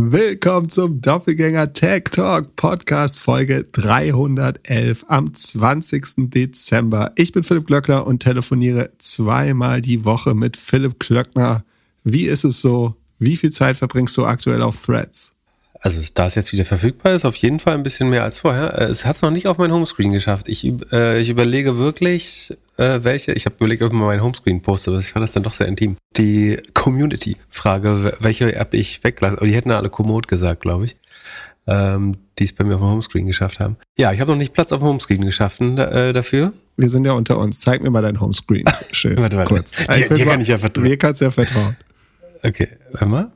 Willkommen zum Doppelgänger Tech Talk Podcast Folge 311 am 20. Dezember. Ich bin Philipp Glöckner und telefoniere zweimal die Woche mit Philipp Glöckner. Wie ist es so? Wie viel Zeit verbringst du aktuell auf Threads? Also da es jetzt wieder verfügbar ist, auf jeden Fall ein bisschen mehr als vorher. Äh, es hat es noch nicht auf mein Homescreen geschafft. Ich, äh, ich überlege wirklich, äh, welche. Ich habe überlegt, ob ich mal mein Homescreen poste, aber ich fand das dann doch sehr intim. Die Community-Frage, welche App ich weglasse. Aber die hätten alle Komoot gesagt, glaube ich. Ähm, die es bei mir auf dem Homescreen geschafft haben. Ja, ich habe noch nicht Platz auf dem Homescreen geschaffen äh, dafür. Wir sind ja unter uns. Zeig mir mal dein Homescreen. Schön. warte, warte. Kurz. Dir, dir kann ich ja vertrauen. Mir kannst du ja vertrauen. Okay, hör mal.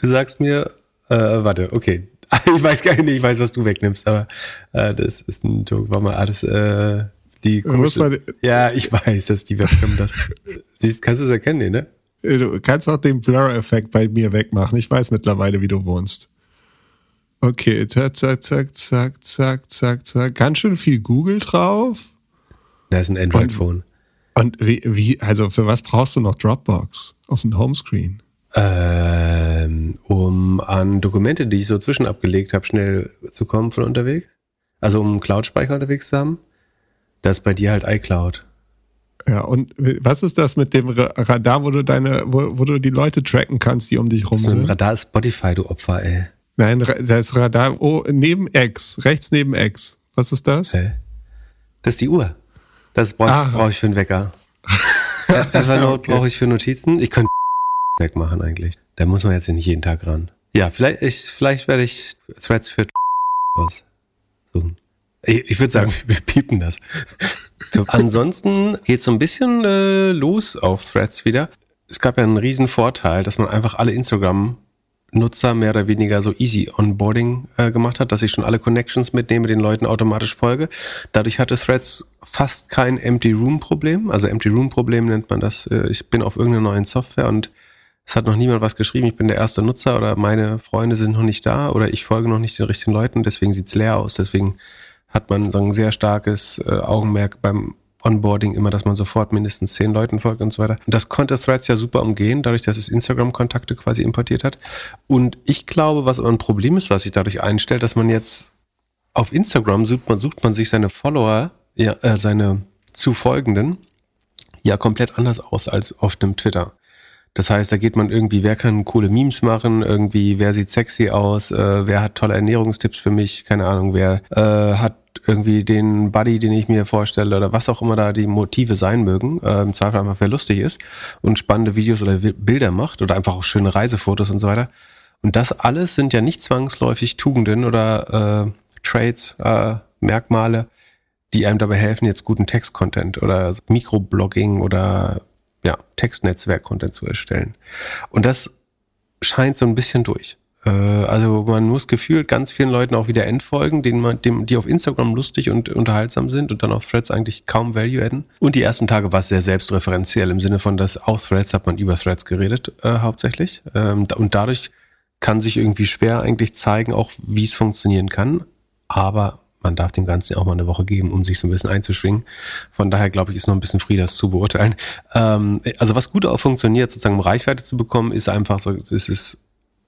Du sagst mir, äh, warte, okay. Ich weiß gar nicht, ich weiß, was du wegnimmst, aber äh, das ist ein Joke. Warte mal, alles, äh, die komische, Ja, ich weiß, dass die Webcam das. Siehst, kannst du es erkennen, nee, ne? Du kannst auch den Blur-Effekt bei mir wegmachen. Ich weiß mittlerweile, wie du wohnst. Okay, zack, zack, zack, zack, zack, zack, zack. Ganz schön viel Google drauf. Da ist ein Android-Phone. Und, und wie, wie, also für was brauchst du noch Dropbox auf dem Homescreen? Ähm, um an Dokumente, die ich so zwischen abgelegt habe, schnell zu kommen von unterwegs. Also um Cloud-Speicher unterwegs zu haben. Das ist bei dir halt iCloud. Ja, und was ist das mit dem Radar, wo du deine, wo, wo du die Leute tracken kannst, die um dich rum sind? Radar ist Spotify, du Opfer, ey. Nein, das Radar, oh, neben X, rechts neben X. Was ist das? Hey. Das ist die Uhr. Das brauche ich, brauch ich für einen Wecker. Evernote okay. brauche ich für Notizen. Ich könnte wegmachen eigentlich. Da muss man jetzt nicht jeden Tag ran. Ja, vielleicht, ich, vielleicht werde ich Threads für aussuchen. Ich, ich würde sagen, wir piepen das. So, ansonsten geht so ein bisschen äh, los auf Threads wieder. Es gab ja einen riesen Vorteil, dass man einfach alle Instagram Nutzer mehr oder weniger so easy Onboarding äh, gemacht hat, dass ich schon alle Connections mitnehme, den Leuten automatisch folge. Dadurch hatte Threads fast kein Empty Room Problem. Also Empty Room Problem nennt man das. Äh, ich bin auf irgendeiner neuen Software und es hat noch niemand was geschrieben, ich bin der erste Nutzer oder meine Freunde sind noch nicht da oder ich folge noch nicht den richtigen Leuten, deswegen sieht's leer aus. Deswegen hat man so ein sehr starkes äh, Augenmerk beim Onboarding immer, dass man sofort mindestens zehn Leuten folgt und so weiter. Und das konnte Threads ja super umgehen, dadurch, dass es Instagram-Kontakte quasi importiert hat. Und ich glaube, was aber ein Problem ist, was sich dadurch einstellt, dass man jetzt auf Instagram sucht man, sucht man sich seine Follower, ja, äh, seine Zufolgenden ja komplett anders aus als auf dem Twitter. Das heißt, da geht man irgendwie, wer kann coole Memes machen, irgendwie, wer sieht sexy aus, äh, wer hat tolle Ernährungstipps für mich, keine Ahnung, wer äh, hat irgendwie den Buddy, den ich mir vorstelle oder was auch immer da die Motive sein mögen, äh, im Zweifel einfach wer lustig ist und spannende Videos oder Bilder macht oder einfach auch schöne Reisefotos und so weiter. Und das alles sind ja nicht zwangsläufig Tugenden oder äh, Traits, äh, Merkmale, die einem dabei helfen, jetzt guten Text-Content oder Mikroblogging oder ja, Textnetzwerk-Content zu erstellen. Und das scheint so ein bisschen durch. Äh, also man muss gefühlt ganz vielen Leuten auch wieder entfolgen, denen man, dem, die auf Instagram lustig und unterhaltsam sind und dann auf Threads eigentlich kaum Value adden. Und die ersten Tage war es sehr selbstreferenziell im Sinne von, dass auf Threads hat man über Threads geredet äh, hauptsächlich. Ähm, und dadurch kann sich irgendwie schwer eigentlich zeigen, auch wie es funktionieren kann. Aber man darf dem Ganzen auch mal eine Woche geben, um sich so ein bisschen einzuschwingen. Von daher glaube ich, ist noch ein bisschen früh, das zu beurteilen. Ähm, also was gut auch funktioniert, sozusagen um Reichweite zu bekommen, ist einfach so, es ist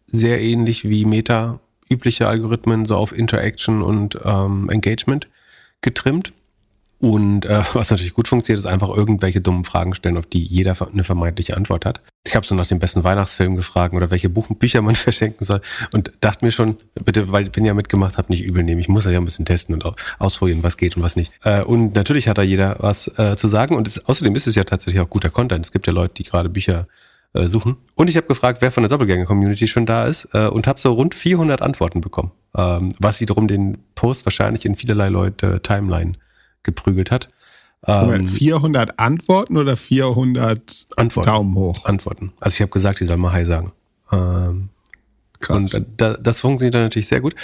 sehr ähnlich wie Meta übliche Algorithmen, so auf Interaction und ähm, Engagement getrimmt. Und äh, was natürlich gut funktioniert, ist einfach irgendwelche dummen Fragen stellen, auf die jeder eine vermeintliche Antwort hat. Ich habe so nach dem besten Weihnachtsfilm gefragt oder welche Buch Bücher man verschenken soll und dachte mir schon, bitte, weil wenn ihr mitgemacht habt, nicht übel nehmen. Ich muss das ja ein bisschen testen und ausprobieren, was geht und was nicht. Äh, und natürlich hat da jeder was äh, zu sagen und es, außerdem ist es ja tatsächlich auch guter Content. Es gibt ja Leute, die gerade Bücher äh, suchen. Und ich habe gefragt, wer von der Doppelgänger-Community schon da ist äh, und habe so rund 400 Antworten bekommen, ähm, was wiederum den Post wahrscheinlich in vielerlei Leute Timeline geprügelt hat. Ähm, 400 Antworten oder 400 Antworten. Daumen hoch? Antworten. Also ich habe gesagt, die soll mal Hi sagen. Ähm, Krass. Und da, das funktioniert dann natürlich sehr gut.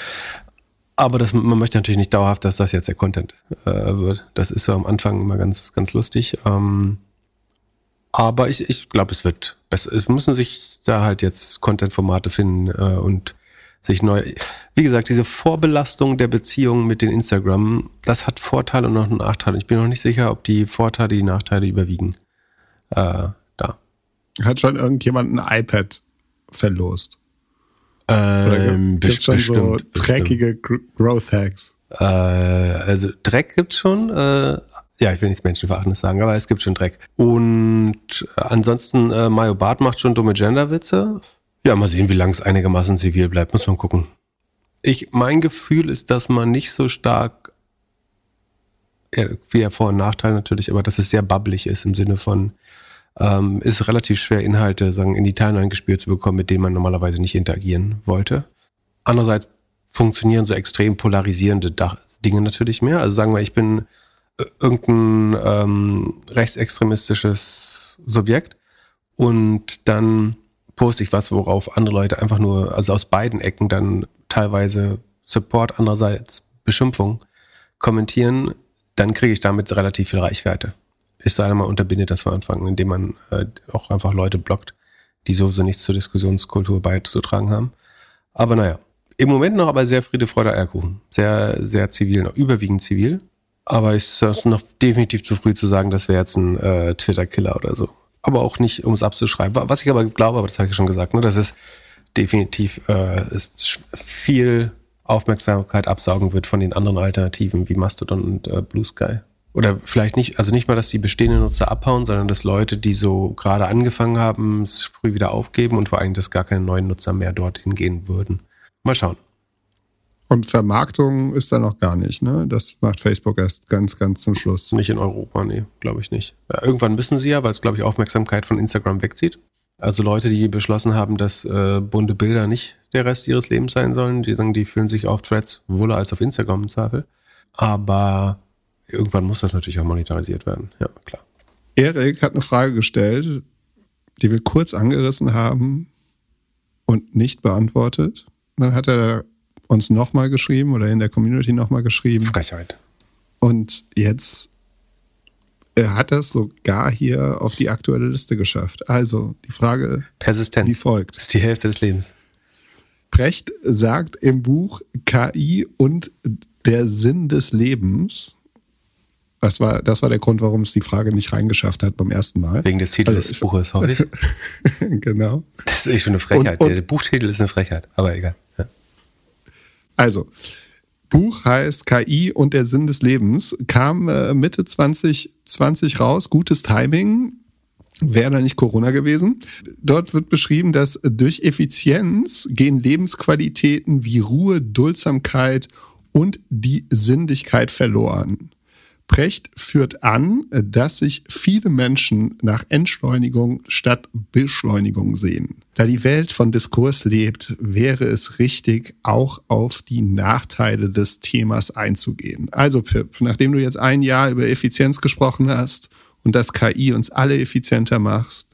Aber das, man möchte natürlich nicht dauerhaft, dass das jetzt der Content äh, wird. Das ist so am Anfang immer ganz, ganz lustig. Ähm, aber ich, ich glaube, es wird besser. Es müssen sich da halt jetzt Content-Formate finden äh, und sich neu. Wie gesagt, diese Vorbelastung der Beziehung mit den Instagram, das hat Vorteile und noch Nachteile. Ich bin noch nicht sicher, ob die Vorteile die Nachteile überwiegen. Äh, da. Hat schon irgendjemand ein iPad verlost? Ähm, gibt schon so dreckige Growth Hacks? Äh, also Dreck gibt's schon. Äh, ja, ich will nichts Menschenverachtendes sagen, aber es gibt schon Dreck. Und ansonsten, äh, Mario Barth macht schon dumme Genderwitze. Ja, mal sehen, wie lange es einigermaßen zivil bleibt. Muss man gucken. Ich, mein Gefühl ist, dass man nicht so stark, ja, wie Vor- und Nachteil natürlich, aber dass es sehr bubblig ist im Sinne von, ähm, ist relativ schwer, Inhalte sagen, in die Timeline gespielt zu bekommen, mit denen man normalerweise nicht interagieren wollte. Andererseits funktionieren so extrem polarisierende Dinge natürlich mehr. Also sagen wir, ich bin äh, irgendein ähm, rechtsextremistisches Subjekt und dann poste ich was, worauf andere Leute einfach nur, also aus beiden Ecken dann teilweise Support, andererseits Beschimpfung kommentieren, dann kriege ich damit relativ viel Reichweite. Es sei denn, man unterbindet das von Anfang, indem man äh, auch einfach Leute blockt, die sowieso nichts zur Diskussionskultur beizutragen haben. Aber naja, im Moment noch aber sehr Friede, Freude, Eierkuchen. Sehr, sehr zivil, noch überwiegend zivil. Aber es ist noch definitiv zu früh zu sagen, das wäre jetzt ein äh, Twitter-Killer oder so. Aber auch nicht, um es abzuschreiben. Was ich aber glaube, aber das habe ich schon gesagt, ne, dass es definitiv äh, ist viel Aufmerksamkeit absaugen wird von den anderen Alternativen wie Mastodon und äh, Blue Sky. Oder vielleicht nicht, also nicht mal, dass die bestehenden Nutzer abhauen, sondern dass Leute, die so gerade angefangen haben, es früh wieder aufgeben und vor allem, dass gar keine neuen Nutzer mehr dorthin gehen würden. Mal schauen. Und Vermarktung ist da noch gar nicht, ne? Das macht Facebook erst ganz, ganz zum Schluss. Nicht in Europa, nee, glaube ich nicht. Irgendwann müssen sie ja, weil es, glaube ich, Aufmerksamkeit von Instagram wegzieht. Also Leute, die beschlossen haben, dass äh, bunte Bilder nicht der Rest ihres Lebens sein sollen, die sagen, die fühlen sich auf Threads wohler als auf Instagram im Zweifel. Aber irgendwann muss das natürlich auch monetarisiert werden, ja, klar. Erik hat eine Frage gestellt, die wir kurz angerissen haben und nicht beantwortet. Dann hat er uns nochmal geschrieben oder in der Community nochmal geschrieben. Frechheit. Und jetzt er hat das sogar hier auf die aktuelle Liste geschafft. Also die Frage Persistenz. wie folgt. Das ist die Hälfte des Lebens. Precht sagt im Buch KI und der Sinn des Lebens. Das war, das war der Grund, warum es die Frage nicht reingeschafft hat beim ersten Mal. Wegen des Titels also, des Buches, hoffe ich. genau. Das ist echt schon eine Frechheit. Und, und, der Buchtitel ist eine Frechheit, aber egal. Also, Buch heißt KI und der Sinn des Lebens, kam äh, Mitte 2020 raus, gutes Timing. Wäre da nicht Corona gewesen. Dort wird beschrieben, dass durch Effizienz gehen Lebensqualitäten wie Ruhe, Duldsamkeit und die Sinnlichkeit verloren. Precht führt an, dass sich viele Menschen nach Entschleunigung statt Beschleunigung sehen. Da die Welt von Diskurs lebt, wäre es richtig, auch auf die Nachteile des Themas einzugehen. Also Pip, nachdem du jetzt ein Jahr über Effizienz gesprochen hast und dass KI uns alle effizienter macht,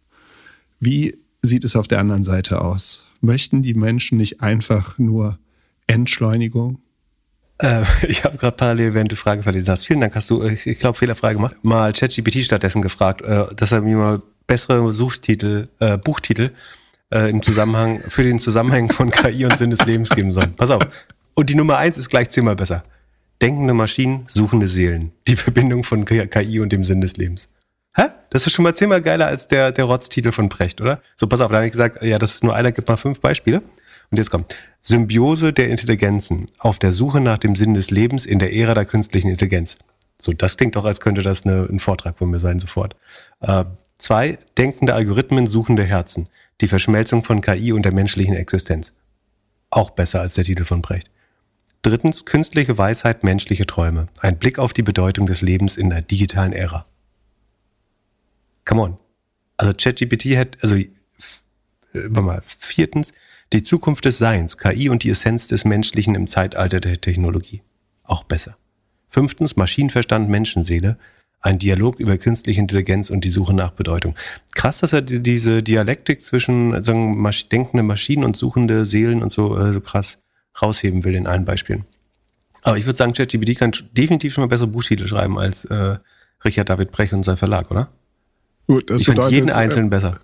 wie sieht es auf der anderen Seite aus? Möchten die Menschen nicht einfach nur Entschleunigung? Äh, ich habe gerade parallel, während du Frage verlesen hast. Vielen Dank, hast du, ich, ich glaube, fehlerfrei gemacht. Mal ChatGPT stattdessen gefragt, äh, dass er mir mal bessere Suchtitel, äh, Buchtitel äh, im Zusammenhang, für den Zusammenhang von KI und Sinn des Lebens geben soll. Pass auf. Und die Nummer eins ist gleich zehnmal besser. Denkende Maschinen, suchende Seelen. Die Verbindung von KI und dem Sinn des Lebens. Hä? Das ist schon mal zehnmal geiler als der, der Rotztitel von Precht, oder? So, pass auf, da habe ich gesagt, ja, das ist nur einer, gib mal fünf Beispiele. Und jetzt kommt Symbiose der Intelligenzen auf der Suche nach dem Sinn des Lebens in der Ära der künstlichen Intelligenz. So, das klingt doch, als könnte das eine, ein Vortrag von mir sein, sofort. Äh, zwei, denkende Algorithmen, suchende Herzen. Die Verschmelzung von KI und der menschlichen Existenz. Auch besser als der Titel von Brecht. Drittens, künstliche Weisheit, menschliche Träume. Ein Blick auf die Bedeutung des Lebens in der digitalen Ära. Come on. Also ChatGPT hat, also, äh, warte mal, viertens, die Zukunft des Seins, KI und die Essenz des Menschlichen im Zeitalter der Technologie. Auch besser. Fünftens, Maschinenverstand, Menschenseele. Ein Dialog über künstliche Intelligenz und die Suche nach Bedeutung. Krass, dass er diese Dialektik zwischen sagen, denkende Maschinen und suchende Seelen und so, äh, so krass rausheben will in allen Beispielen. Aber ich würde sagen, ChatGPT kann definitiv schon mal bessere Buchtitel schreiben als äh, Richard David Brech und sein Verlag, oder? Gut, das ich finde jeden einzelnen äh, besser.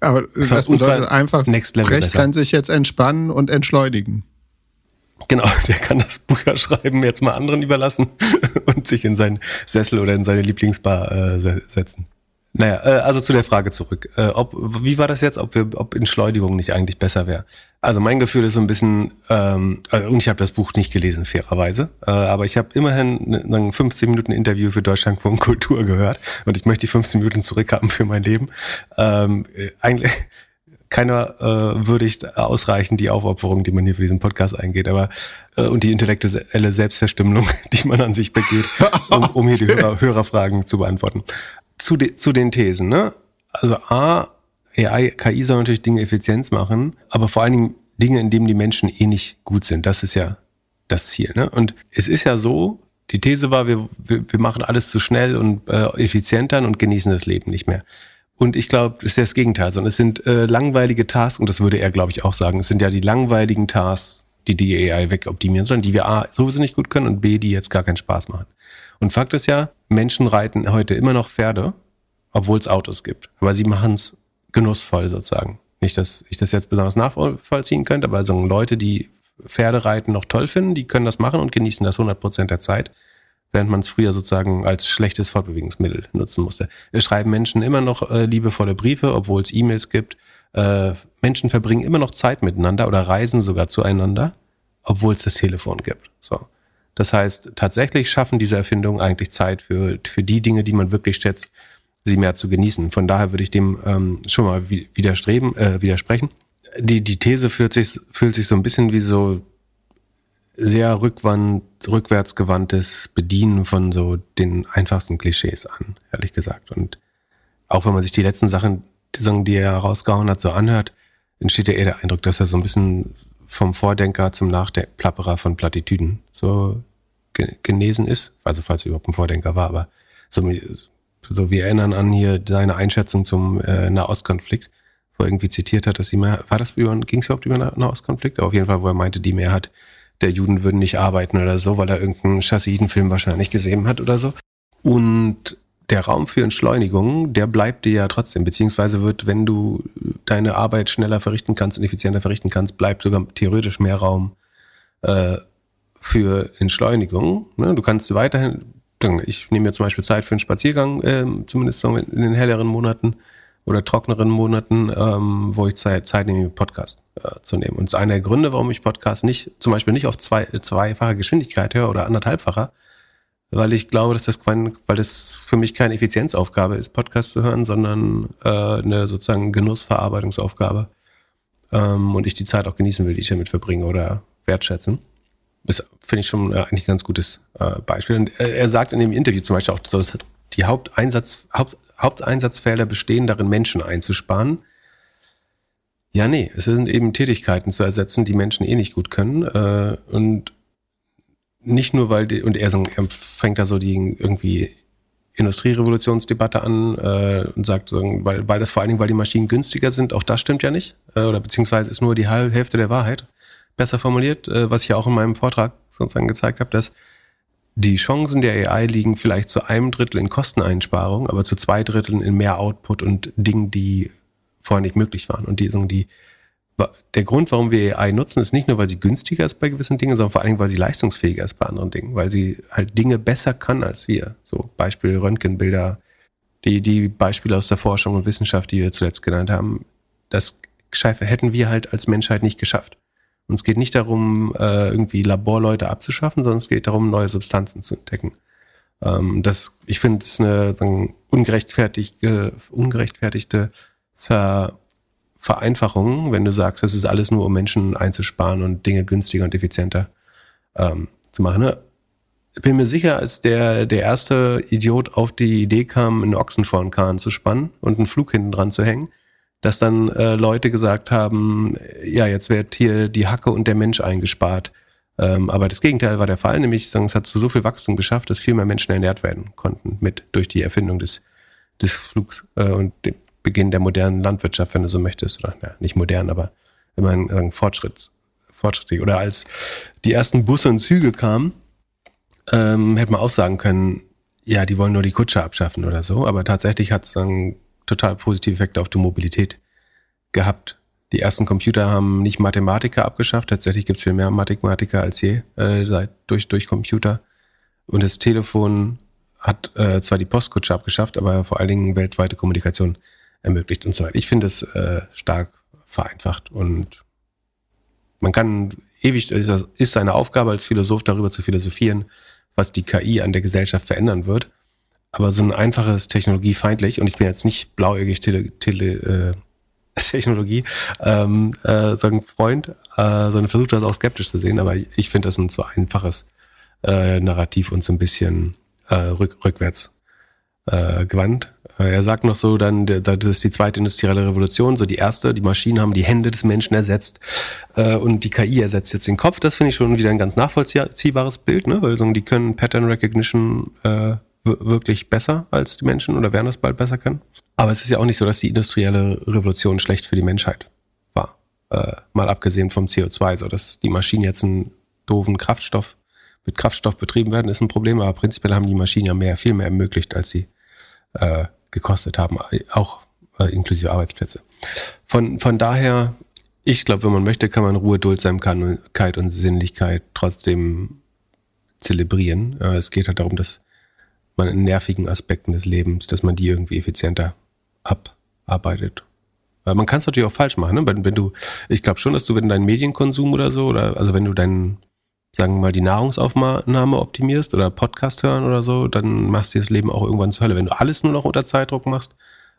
Aber das, das bedeutet einfach, Next Level Brecht besser. kann sich jetzt entspannen und entschleunigen. Genau, der kann das Buch ja schreiben, jetzt mal anderen überlassen und sich in seinen Sessel oder in seine Lieblingsbar äh, setzen. Naja, äh, also zu der Frage zurück. Äh, ob, wie war das jetzt, ob, wir, ob Entschleunigung nicht eigentlich besser wäre? Also mein Gefühl ist so ein bisschen, ähm, also, und ich habe das Buch nicht gelesen, fairerweise, äh, aber ich habe immerhin ein 15 Minuten Interview für Deutschlandfunk Kultur gehört und ich möchte die 15 Minuten zurückhaben für mein Leben. Ähm, eigentlich keiner äh, würdigt ausreichen die Aufopferung, die man hier für diesen Podcast eingeht, aber äh, und die intellektuelle Selbstverstümmelung, die man an sich begeht, um, um hier die Hörer, Hörerfragen zu beantworten zu, de, zu den Thesen, ne? Also A, AI, KI soll natürlich Dinge Effizienz machen, aber vor allen Dingen Dinge, in denen die Menschen eh nicht gut sind. Das ist ja das Ziel. Ne? Und es ist ja so, die These war, wir, wir, wir machen alles zu schnell und äh, effizienter und genießen das Leben nicht mehr. Und ich glaube, das ist ja das Gegenteil, sondern es sind äh, langweilige Tasks, und das würde er, glaube ich, auch sagen, es sind ja die langweiligen Tasks, die die AI wegoptimieren sollen, die wir A, sowieso nicht gut können und B, die jetzt gar keinen Spaß machen. Und Fakt ist ja, Menschen reiten heute immer noch Pferde, obwohl es Autos gibt. Aber sie machen es genussvoll sozusagen. Nicht, dass ich das jetzt besonders nachvollziehen könnte, aber also Leute, die Pferde reiten noch toll finden, die können das machen und genießen das 100 Prozent der Zeit, während man es früher sozusagen als schlechtes Fortbewegungsmittel nutzen musste. Es schreiben Menschen immer noch äh, liebevolle Briefe, obwohl es E-Mails gibt. Äh, Menschen verbringen immer noch Zeit miteinander oder reisen sogar zueinander, obwohl es das Telefon gibt. So. Das heißt, tatsächlich schaffen diese Erfindungen eigentlich Zeit für, für die Dinge, die man wirklich schätzt, sie mehr zu genießen. Von daher würde ich dem ähm, schon mal widerstreben, äh, widersprechen. Die, die These fühlt sich, fühlt sich so ein bisschen wie so sehr rückwand, rückwärtsgewandtes Bedienen von so den einfachsten Klischees an, ehrlich gesagt. Und auch wenn man sich die letzten Sachen, die, Sachen, die er rausgehauen hat, so anhört, entsteht ja eher der Eindruck, dass er so ein bisschen vom Vordenker zum Nachplapperer von Plattitüden so genesen ist. Also falls er überhaupt ein Vordenker war, aber so, so wir erinnern an hier seine Einschätzung zum äh, Nahostkonflikt, wo er irgendwie zitiert hat, dass sie mehr, war das über, ging es überhaupt über Nahostkonflikt? Auf jeden Fall, wo er meinte, die Mehrheit der Juden würden nicht arbeiten oder so, weil er irgendeinen Chassidenfilm wahrscheinlich gesehen hat oder so. Und der Raum für Entschleunigung, der bleibt dir ja trotzdem, beziehungsweise wird, wenn du deine Arbeit schneller verrichten kannst und effizienter verrichten kannst, bleibt sogar theoretisch mehr Raum äh, für Entschleunigung. Ne? Du kannst weiterhin, ich nehme mir zum Beispiel Zeit für einen Spaziergang, äh, zumindest in den helleren Monaten oder trockneren Monaten, ähm, wo ich Zeit, Zeit nehme, Podcast äh, zu nehmen. Und einer der Gründe, warum ich Podcast nicht, zum Beispiel nicht auf zwei, zweifache Geschwindigkeit höre oder anderthalbfacher, weil ich glaube, dass das, kein, weil das für mich keine Effizienzaufgabe ist, Podcast zu hören, sondern äh, eine sozusagen Genussverarbeitungsaufgabe. Ähm, und ich die Zeit auch genießen will, die ich damit verbringe oder wertschätzen. Das finde ich schon äh, eigentlich ein ganz gutes äh, Beispiel. Und äh, er sagt in dem Interview zum Beispiel auch, dass die Haupteinsatz, Haupt, Haupteinsatzfelder bestehen darin, Menschen einzusparen. Ja, nee, es sind eben Tätigkeiten zu ersetzen, die Menschen eh nicht gut können. Äh, und nicht nur, weil die, und er, so, er fängt da so die irgendwie Industrierevolutionsdebatte an äh, und sagt, weil, weil das vor allen Dingen, weil die Maschinen günstiger sind, auch das stimmt ja nicht. Äh, oder beziehungsweise ist nur die halbe Hälfte der Wahrheit. Besser formuliert, äh, was ich ja auch in meinem Vortrag sozusagen gezeigt habe, dass die Chancen der AI liegen vielleicht zu einem Drittel in Kosteneinsparung, aber zu zwei Dritteln in mehr Output und Dingen, die vorher nicht möglich waren. Und die, die der Grund, warum wir AI nutzen, ist nicht nur, weil sie günstiger ist bei gewissen Dingen, sondern vor allen Dingen, weil sie leistungsfähiger ist bei anderen Dingen, weil sie halt Dinge besser kann als wir. So Beispiel Röntgenbilder, die, die Beispiele aus der Forschung und Wissenschaft, die wir zuletzt genannt haben, das Scheife hätten wir halt als Menschheit nicht geschafft. Und es geht nicht darum, äh, irgendwie Laborleute abzuschaffen, sondern es geht darum, neue Substanzen zu entdecken. Ähm, das, ich finde, es eine ungerechtfertigte, ungerechtfertigte Ver Vereinfachung, wenn du sagst, das ist alles nur, um Menschen einzusparen und Dinge günstiger und effizienter ähm, zu machen. Ne? Bin mir sicher, als der, der erste Idiot auf die Idee kam, einen Ochsen vor einen Kahn zu spannen und einen Flug hinten dran zu hängen, dass dann äh, Leute gesagt haben, ja, jetzt wird hier die Hacke und der Mensch eingespart. Ähm, aber das Gegenteil war der Fall, nämlich es hat zu so viel Wachstum geschafft, dass viel mehr Menschen ernährt werden konnten mit durch die Erfindung des, des Flugs äh, und dem, Beginn der modernen Landwirtschaft, wenn du so möchtest, oder ja, nicht modern, aber immer ein, ein Fortschritt, fortschrittlich. Oder als die ersten Busse und Züge kamen, ähm, hätte man auch sagen können, ja, die wollen nur die Kutsche abschaffen oder so, aber tatsächlich hat es dann total positive Effekte auf die Mobilität gehabt. Die ersten Computer haben nicht Mathematiker abgeschafft, tatsächlich gibt es viel mehr Mathematiker als je äh, durch, durch Computer. Und das Telefon hat äh, zwar die Postkutsche abgeschafft, aber vor allen Dingen weltweite Kommunikation ermöglicht und so weiter. Ich finde es äh, stark vereinfacht und man kann ewig, ist seine Aufgabe als Philosoph darüber zu philosophieren, was die KI an der Gesellschaft verändern wird. Aber so ein einfaches technologiefeindlich, und ich bin jetzt nicht blauäugig tele, tele, äh, Technologie, ähm, äh, ein Freund, äh, sondern versucht das auch skeptisch zu sehen, aber ich finde das ein zu einfaches äh, Narrativ und so ein bisschen äh, rück, rückwärts äh, gewandt. Äh, er sagt noch so, dann, das ist die zweite industrielle Revolution, so die erste, die Maschinen haben die Hände des Menschen ersetzt äh, und die KI ersetzt jetzt den Kopf. Das finde ich schon wieder ein ganz nachvollziehbares Bild, ne? weil so, die können Pattern Recognition äh, wirklich besser als die Menschen oder werden das bald besser können. Aber es ist ja auch nicht so, dass die industrielle Revolution schlecht für die Menschheit war. Äh, mal abgesehen vom CO2, so dass die Maschinen jetzt einen doofen Kraftstoff mit Kraftstoff betrieben werden, ist ein Problem, aber prinzipiell haben die Maschinen ja mehr, viel mehr ermöglicht, als sie äh, gekostet haben, auch äh, inklusive Arbeitsplätze. Von, von daher, ich glaube, wenn man möchte, kann man Ruhe, Duldsamkeit und Sinnlichkeit trotzdem zelebrieren. Äh, es geht halt darum, dass man in nervigen Aspekten des Lebens, dass man die irgendwie effizienter abarbeitet. Weil man kann es natürlich auch falsch machen, ne? wenn, wenn du, ich glaube schon, dass du, wenn dein Medienkonsum oder so, oder also wenn du deinen sagen wir mal, die Nahrungsaufnahme optimierst oder Podcast hören oder so, dann machst du das Leben auch irgendwann zur Hölle. Wenn du alles nur noch unter Zeitdruck machst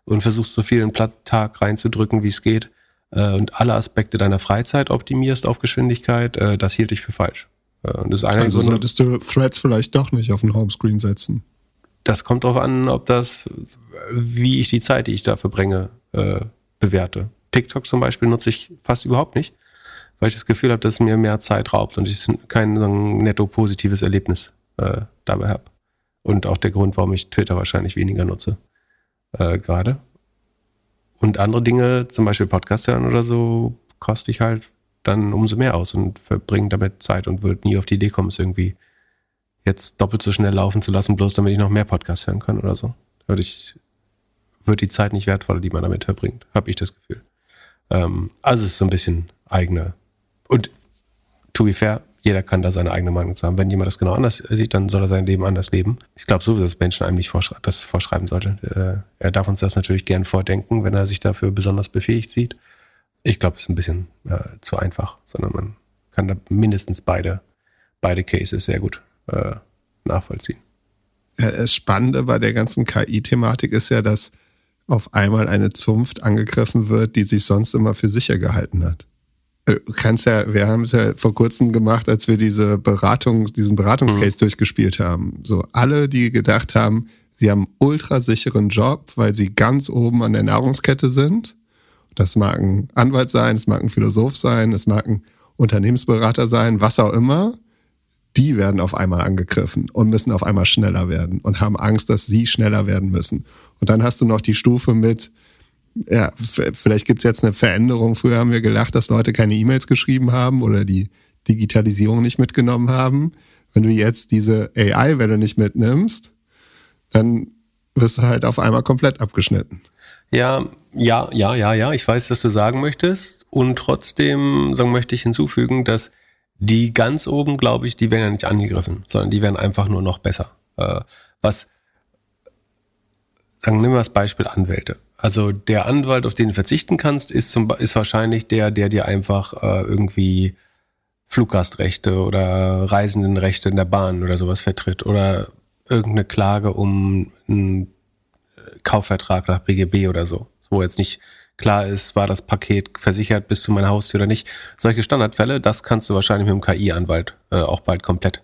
und versuchst so viel in den Tag reinzudrücken, wie es geht, äh, und alle Aspekte deiner Freizeit optimierst auf Geschwindigkeit, äh, das hielt ich für falsch. Äh, und das ist also solltest du Threads vielleicht doch nicht auf den Homescreen setzen. Das kommt darauf an, ob das, wie ich die Zeit, die ich da verbringe, äh, bewerte. TikTok zum Beispiel nutze ich fast überhaupt nicht weil ich das Gefühl habe, dass es mir mehr Zeit raubt und ich kein so netto positives Erlebnis äh, dabei habe. Und auch der Grund, warum ich Twitter wahrscheinlich weniger nutze äh, gerade. Und andere Dinge, zum Beispiel Podcast hören oder so, koste ich halt dann umso mehr aus und verbringe damit Zeit und würde nie auf die Idee kommen, es irgendwie jetzt doppelt so schnell laufen zu lassen, bloß damit ich noch mehr Podcasts hören kann oder so. Würde ich, wird die Zeit nicht wertvoller, die man damit verbringt, habe ich das Gefühl. Ähm, also es ist so ein bisschen eigene und to be fair, jeder kann da seine eigene Meinung zu haben. Wenn jemand das genau anders sieht, dann soll er sein Leben anders leben. Ich glaube sowieso, dass Menschen einem nicht vorschre das vorschreiben sollte. Äh, er darf uns das natürlich gern vordenken, wenn er sich dafür besonders befähigt sieht. Ich glaube, es ist ein bisschen äh, zu einfach, sondern man kann da mindestens beide, beide Cases sehr gut äh, nachvollziehen. Ja, das Spannende bei der ganzen KI-Thematik ist ja, dass auf einmal eine Zunft angegriffen wird, die sich sonst immer für sicher gehalten hat. Du kannst ja, wir haben es ja vor kurzem gemacht, als wir diese Beratung, diesen Beratungscase mhm. durchgespielt haben. So alle, die gedacht haben, sie haben einen ultrasicheren Job, weil sie ganz oben an der Nahrungskette sind. Das mag ein Anwalt sein, es mag ein Philosoph sein, es mag ein Unternehmensberater sein, was auch immer. Die werden auf einmal angegriffen und müssen auf einmal schneller werden und haben Angst, dass sie schneller werden müssen. Und dann hast du noch die Stufe mit, ja, vielleicht gibt es jetzt eine Veränderung. Früher haben wir gelacht, dass Leute keine E-Mails geschrieben haben oder die Digitalisierung nicht mitgenommen haben. Wenn du jetzt diese AI-Welle nicht mitnimmst, dann wirst du halt auf einmal komplett abgeschnitten. Ja, ja, ja, ja, ja. Ich weiß, was du sagen möchtest. Und trotzdem sagen möchte ich hinzufügen, dass die ganz oben, glaube ich, die werden ja nicht angegriffen, sondern die werden einfach nur noch besser. Äh, was, sagen, wir das Beispiel Anwälte. Also der Anwalt, auf den du verzichten kannst, ist, zum, ist wahrscheinlich der, der dir einfach äh, irgendwie Fluggastrechte oder Reisendenrechte in der Bahn oder sowas vertritt oder irgendeine Klage um einen Kaufvertrag nach BGB oder so, wo jetzt nicht klar ist, war das Paket versichert bis zu meiner Haustür oder nicht. Solche Standardfälle, das kannst du wahrscheinlich mit dem KI-Anwalt äh, auch bald komplett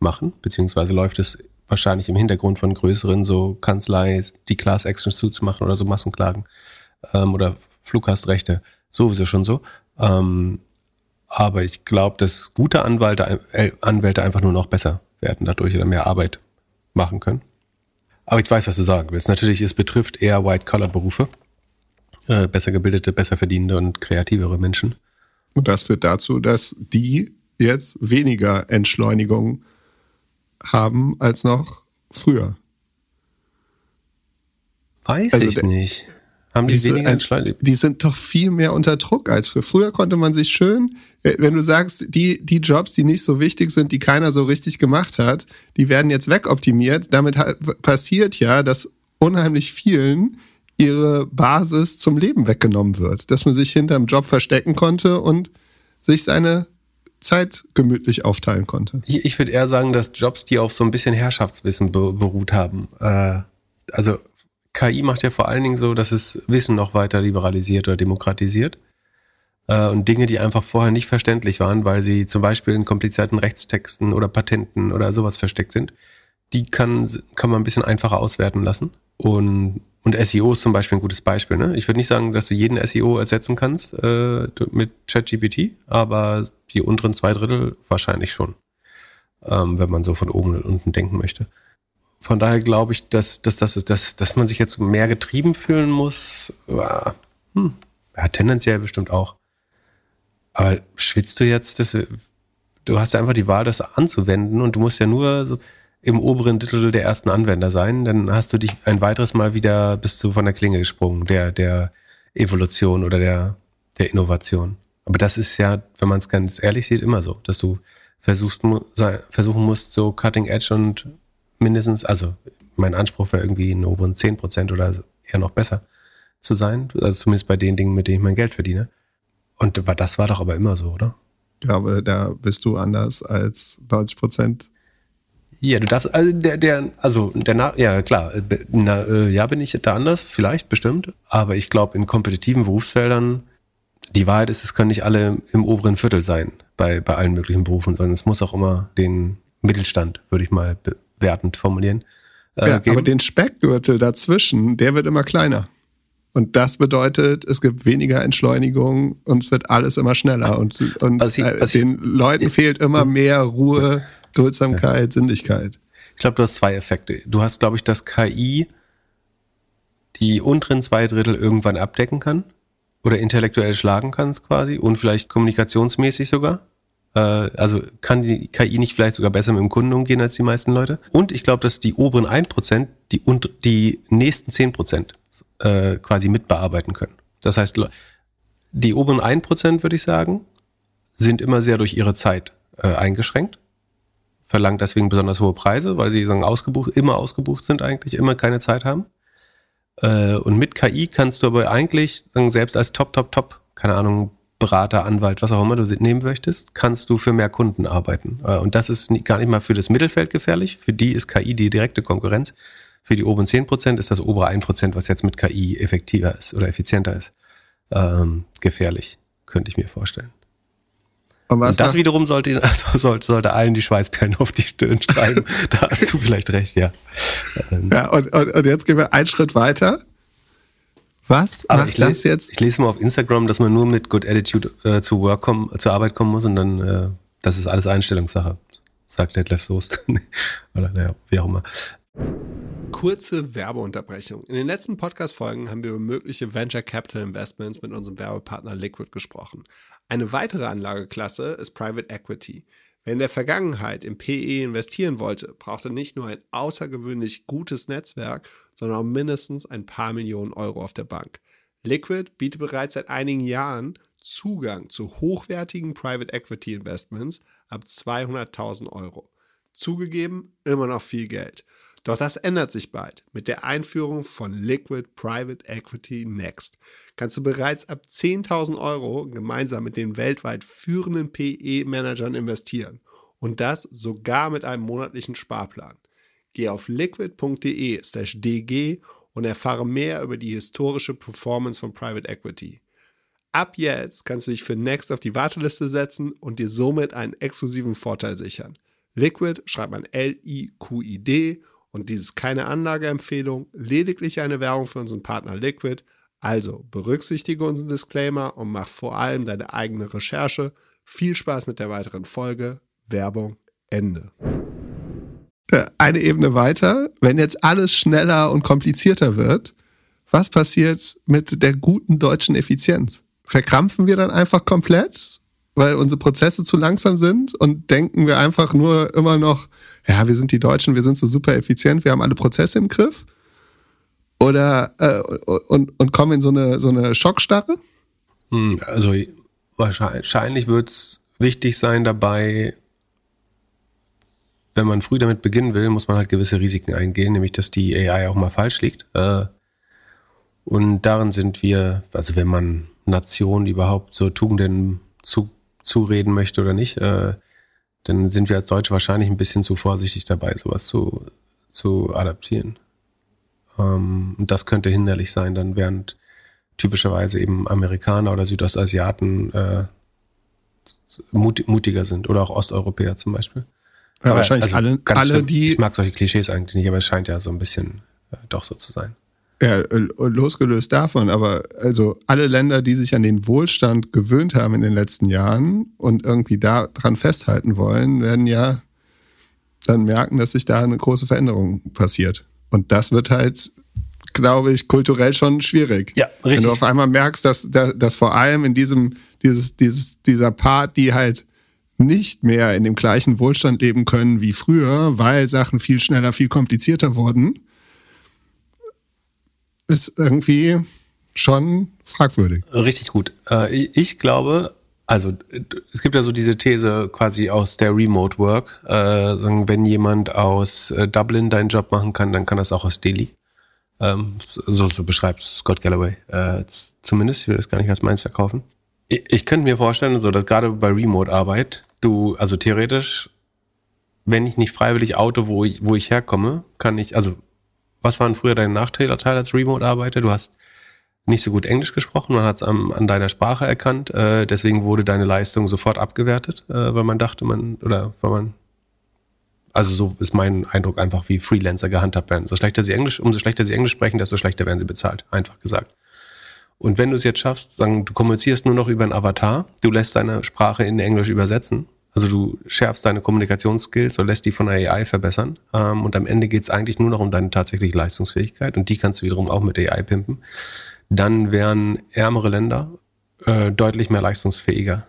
machen, beziehungsweise läuft es wahrscheinlich im Hintergrund von größeren so Kanzlei die Class Actions zuzumachen oder so Massenklagen ähm, oder Fluggastrechte sowieso schon so. Ähm, aber ich glaube, dass gute Anwälte, äh, Anwälte einfach nur noch besser werden dadurch oder mehr Arbeit machen können. Aber ich weiß, was du sagen willst. Natürlich, es betrifft eher White-Collar-Berufe. Äh, besser gebildete, besser verdienende und kreativere Menschen. Und das führt dazu, dass die jetzt weniger Entschleunigung haben als noch früher. Weiß also ich nicht. Haben die, weniger also, Die sind doch viel mehr unter Druck als früher. Früher konnte man sich schön, äh, wenn du sagst, die, die Jobs, die nicht so wichtig sind, die keiner so richtig gemacht hat, die werden jetzt wegoptimiert. Damit passiert ja, dass unheimlich vielen ihre Basis zum Leben weggenommen wird. Dass man sich hinterm Job verstecken konnte und sich seine Zeit gemütlich aufteilen konnte. Ich, ich würde eher sagen, dass Jobs, die auf so ein bisschen Herrschaftswissen be beruht haben, äh, also KI macht ja vor allen Dingen so, dass es Wissen noch weiter liberalisiert oder demokratisiert. Äh, und Dinge, die einfach vorher nicht verständlich waren, weil sie zum Beispiel in komplizierten Rechtstexten oder Patenten oder sowas versteckt sind, die kann, kann man ein bisschen einfacher auswerten lassen. Und, und SEO ist zum Beispiel ein gutes Beispiel. Ne? Ich würde nicht sagen, dass du jeden SEO ersetzen kannst äh, mit ChatGPT, aber die unteren zwei Drittel wahrscheinlich schon, ähm, wenn man so von oben und unten denken möchte. Von daher glaube ich, dass, dass, dass, dass, dass man sich jetzt mehr getrieben fühlen muss. Hm, ja, tendenziell bestimmt auch. Aber schwitzt du jetzt, das, du hast ja einfach die Wahl, das anzuwenden und du musst ja nur im oberen Drittel der ersten Anwender sein, dann hast du dich ein weiteres Mal wieder bist du von der Klinge gesprungen, der, der Evolution oder der, der Innovation. Aber das ist ja, wenn man es ganz ehrlich sieht, immer so, dass du versuchst, versuchen musst, so Cutting Edge und mindestens, also mein Anspruch wäre irgendwie in oberen 10 Prozent oder eher noch besser zu sein. Also zumindest bei den Dingen, mit denen ich mein Geld verdiene. Und das war doch aber immer so, oder? Ja, aber da bist du anders als 90 Prozent. Ja, du darfst, also der, der, also der, ja klar, äh, na, äh, ja bin ich da anders, vielleicht, bestimmt. Aber ich glaube, in kompetitiven Berufsfeldern, die Wahrheit ist, es können nicht alle im oberen Viertel sein, bei, bei allen möglichen Berufen, sondern es muss auch immer den Mittelstand, würde ich mal wertend formulieren. Äh, ja, geben. aber den Speckgürtel dazwischen, der wird immer kleiner. Und das bedeutet, es gibt weniger Entschleunigung und es wird alles immer schneller. Und, und also ich, also den ich, Leuten fehlt immer mehr Ruhe, Duldsamkeit. Sinnlichkeit. Ich glaube, du hast zwei Effekte. Du hast, glaube ich, dass KI die unteren zwei Drittel irgendwann abdecken kann oder intellektuell schlagen kann quasi und vielleicht kommunikationsmäßig sogar. Äh, also kann die KI nicht vielleicht sogar besser mit dem Kunden umgehen als die meisten Leute. Und ich glaube, dass die oberen 1% die, und die nächsten 10% äh, quasi mitbearbeiten können. Das heißt, die oberen 1%, würde ich sagen, sind immer sehr durch ihre Zeit äh, eingeschränkt, verlangen deswegen besonders hohe Preise, weil sie sagen, ausgebucht, immer ausgebucht sind eigentlich, immer keine Zeit haben. Äh, und mit KI kannst du aber eigentlich sagen, selbst als Top, Top, Top, keine Ahnung, Berater, Anwalt, was auch immer du nehmen möchtest, kannst du für mehr Kunden arbeiten. Äh, und das ist gar nicht mal für das Mittelfeld gefährlich. Für die ist KI die direkte Konkurrenz. Für die oberen 10% ist das obere 1%, was jetzt mit KI effektiver ist oder effizienter ist, ähm, gefährlich, könnte ich mir vorstellen. Und, das wiederum sollte, also sollte, sollte allen die Schweißperlen auf die Stirn schreiben. da hast du vielleicht recht, ja. Ja, und, und, und jetzt gehen wir einen Schritt weiter. Was Aber ich lese, jetzt? Ich lese mal auf Instagram, dass man nur mit Good Attitude äh, zu Work kommen, zur Arbeit kommen muss und dann, äh, das ist alles Einstellungssache, sagt Detlef Soest. Oder naja, wie auch immer. Kurze Werbeunterbrechung. In den letzten Podcast-Folgen haben wir über mögliche Venture Capital Investments mit unserem Werbepartner Liquid gesprochen. Eine weitere Anlageklasse ist Private Equity. Wer in der Vergangenheit im PE investieren wollte, brauchte nicht nur ein außergewöhnlich gutes Netzwerk, sondern auch mindestens ein paar Millionen Euro auf der Bank. Liquid bietet bereits seit einigen Jahren Zugang zu hochwertigen Private Equity Investments ab 200.000 Euro. Zugegeben, immer noch viel Geld. Doch das ändert sich bald. Mit der Einführung von Liquid Private Equity Next kannst du bereits ab 10.000 Euro gemeinsam mit den weltweit führenden PE-Managern investieren. Und das sogar mit einem monatlichen Sparplan. Geh auf liquid.de/dg und erfahre mehr über die historische Performance von Private Equity. Ab jetzt kannst du dich für Next auf die Warteliste setzen und dir somit einen exklusiven Vorteil sichern. Liquid schreibt man L-I-Q-I-D und dies ist keine Anlageempfehlung, lediglich eine Werbung für unseren Partner Liquid. Also berücksichtige unseren Disclaimer und mach vor allem deine eigene Recherche. Viel Spaß mit der weiteren Folge. Werbung Ende. Eine Ebene weiter, wenn jetzt alles schneller und komplizierter wird, was passiert mit der guten deutschen Effizienz? Verkrampfen wir dann einfach komplett? weil unsere Prozesse zu langsam sind und denken wir einfach nur immer noch, ja, wir sind die Deutschen, wir sind so super effizient, wir haben alle Prozesse im Griff? Oder äh, und, und kommen in so eine, so eine Schockstarre? Hm, also wahrscheinlich wird es wichtig sein dabei, wenn man früh damit beginnen will, muss man halt gewisse Risiken eingehen, nämlich dass die AI auch mal falsch liegt. Äh, und darin sind wir, also wenn man Nationen überhaupt so Tugenden zu, zureden möchte oder nicht, äh, dann sind wir als Deutsche wahrscheinlich ein bisschen zu vorsichtig dabei, sowas zu, zu adaptieren. Ähm, und das könnte hinderlich sein, dann während typischerweise eben Amerikaner oder Südostasiaten äh, mut, mutiger sind oder auch Osteuropäer zum Beispiel. Ja, aber wahrscheinlich also alle, alle schlimm. die. Ich mag solche Klischees eigentlich nicht, aber es scheint ja so ein bisschen äh, doch so zu sein. Ja, losgelöst davon, aber also alle Länder, die sich an den Wohlstand gewöhnt haben in den letzten Jahren und irgendwie daran festhalten wollen, werden ja dann merken, dass sich da eine große Veränderung passiert. Und das wird halt, glaube ich, kulturell schon schwierig. Ja, richtig. Wenn du auf einmal merkst, dass, dass vor allem in diesem, dieses, dieses, dieser Part, die halt nicht mehr in dem gleichen Wohlstand leben können wie früher, weil Sachen viel schneller, viel komplizierter wurden, ist irgendwie schon fragwürdig. Richtig gut. Äh, ich glaube, also es gibt ja so diese These quasi aus der Remote Work, äh, wenn jemand aus äh, Dublin deinen Job machen kann, dann kann das auch aus Delhi. Ähm, so, so beschreibt Scott Galloway. zumindest, ich will das gar nicht als meins verkaufen. Ich, könnte mir vorstellen, so dass gerade bei Remote-Arbeit du, also theoretisch, wenn ich nicht freiwillig auto, wo ich, wo ich herkomme, kann ich, also was waren früher deine Nachteile als Remote-Arbeiter? Du hast nicht so gut Englisch gesprochen, man hat es an, an, deiner Sprache erkannt, äh, deswegen wurde deine Leistung sofort abgewertet, äh, weil man dachte, man, oder weil man, also so ist mein Eindruck einfach, wie Freelancer gehandhabt werden. So schlechter sie Englisch, umso schlechter sie Englisch sprechen, desto schlechter werden sie bezahlt, einfach gesagt. Und wenn du es jetzt schaffst, sagen, du kommunizierst nur noch über einen Avatar, du lässt deine Sprache in Englisch übersetzen also du schärfst deine Kommunikationsskills und lässt die von der AI verbessern. Ähm, und am Ende geht es eigentlich nur noch um deine tatsächliche Leistungsfähigkeit und die kannst du wiederum auch mit AI pimpen. Dann wären ärmere Länder äh, deutlich mehr leistungsfähiger,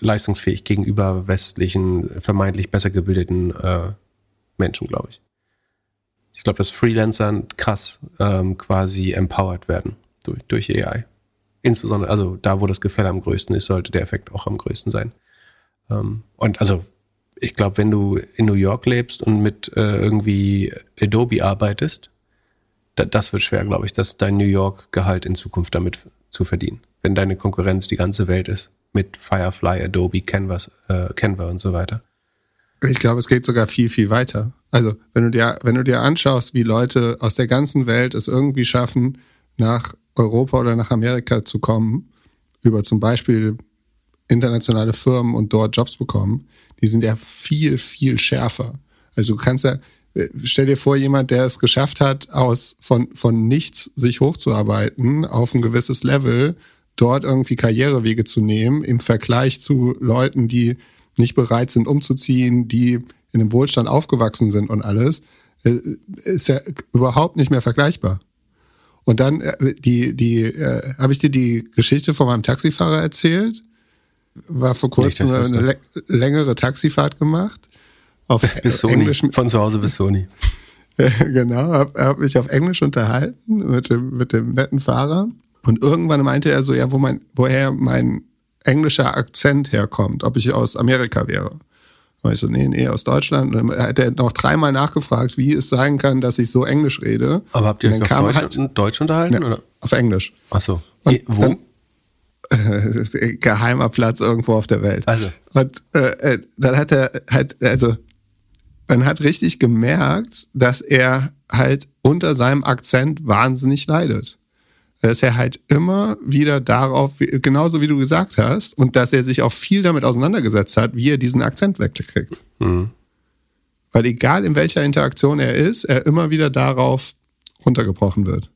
leistungsfähig gegenüber westlichen, vermeintlich besser gebildeten äh, Menschen, glaube ich. Ich glaube, dass Freelancer krass ähm, quasi empowered werden durch, durch AI. Insbesondere, also da, wo das Gefälle am größten ist, sollte der Effekt auch am größten sein. Ähm, und also ich glaube, wenn du in New York lebst und mit äh, irgendwie Adobe arbeitest, da, das wird schwer, glaube ich, dass dein New York-Gehalt in Zukunft damit zu verdienen. Wenn deine Konkurrenz die ganze Welt ist mit Firefly, Adobe, Canvas, äh, Canva und so weiter. Ich glaube, es geht sogar viel, viel weiter. Also, wenn du dir, wenn du dir anschaust, wie Leute aus der ganzen Welt es irgendwie schaffen, nach Europa oder nach Amerika zu kommen, über zum Beispiel internationale Firmen und dort Jobs bekommen, die sind ja viel, viel schärfer. Also du kannst ja, äh, stell dir vor, jemand, der es geschafft hat, aus von, von nichts sich hochzuarbeiten auf ein gewisses Level, dort irgendwie Karrierewege zu nehmen, im Vergleich zu Leuten, die nicht bereit sind, umzuziehen, die in einem Wohlstand aufgewachsen sind und alles, äh, ist ja überhaupt nicht mehr vergleichbar. Und dann äh, die die äh, habe ich dir die Geschichte von meinem Taxifahrer erzählt, war vor kurzem eine lä längere Taxifahrt gemacht. Auf bis Sony. Englisch. Von zu Hause bis Sony. genau, habe hab mich auf Englisch unterhalten mit dem, mit dem netten Fahrer. Und irgendwann meinte er so, ja, wo mein, woher mein englischer Akzent herkommt, ob ich aus Amerika wäre. Und ich so, nee, nee, aus Deutschland. Und dann hat er noch dreimal nachgefragt, wie es sein kann, dass ich so Englisch rede. Aber habt ihr euch auf Deutsch, halt, Deutsch unterhalten? Ne, oder? Auf Englisch. Ach so. Und wo? Dann, geheimer Platz irgendwo auf der Welt. Also. Und äh, äh, dann hat er halt, also man hat richtig gemerkt, dass er halt unter seinem Akzent wahnsinnig leidet. Dass er halt immer wieder darauf, genauso wie du gesagt hast, und dass er sich auch viel damit auseinandergesetzt hat, wie er diesen Akzent wegkriegt. Mhm. Weil egal in welcher Interaktion er ist, er immer wieder darauf runtergebrochen wird.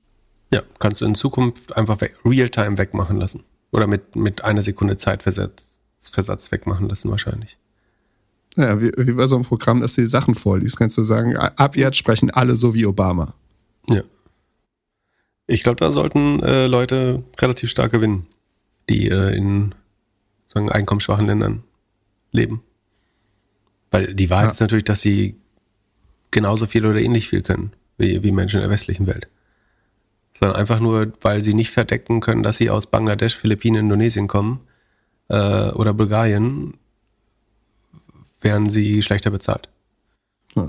Ja, kannst du in Zukunft einfach real-time wegmachen lassen. Oder mit, mit einer Sekunde Zeitversatz Versatz wegmachen lassen wahrscheinlich. Ja, wie, wie bei so einem Programm, dass du die Sachen vorliest, kannst du sagen, ab jetzt sprechen alle so wie Obama. Ja. Ich glaube, da sollten äh, Leute relativ stark gewinnen, die äh, in sagen, einkommensschwachen Ländern leben. Weil die Wahrheit ja. ist natürlich, dass sie genauso viel oder ähnlich viel können wie, wie Menschen in der westlichen Welt. Sondern einfach nur, weil sie nicht verdecken können, dass sie aus Bangladesch, Philippinen, Indonesien kommen äh, oder Bulgarien, wären sie schlechter bezahlt.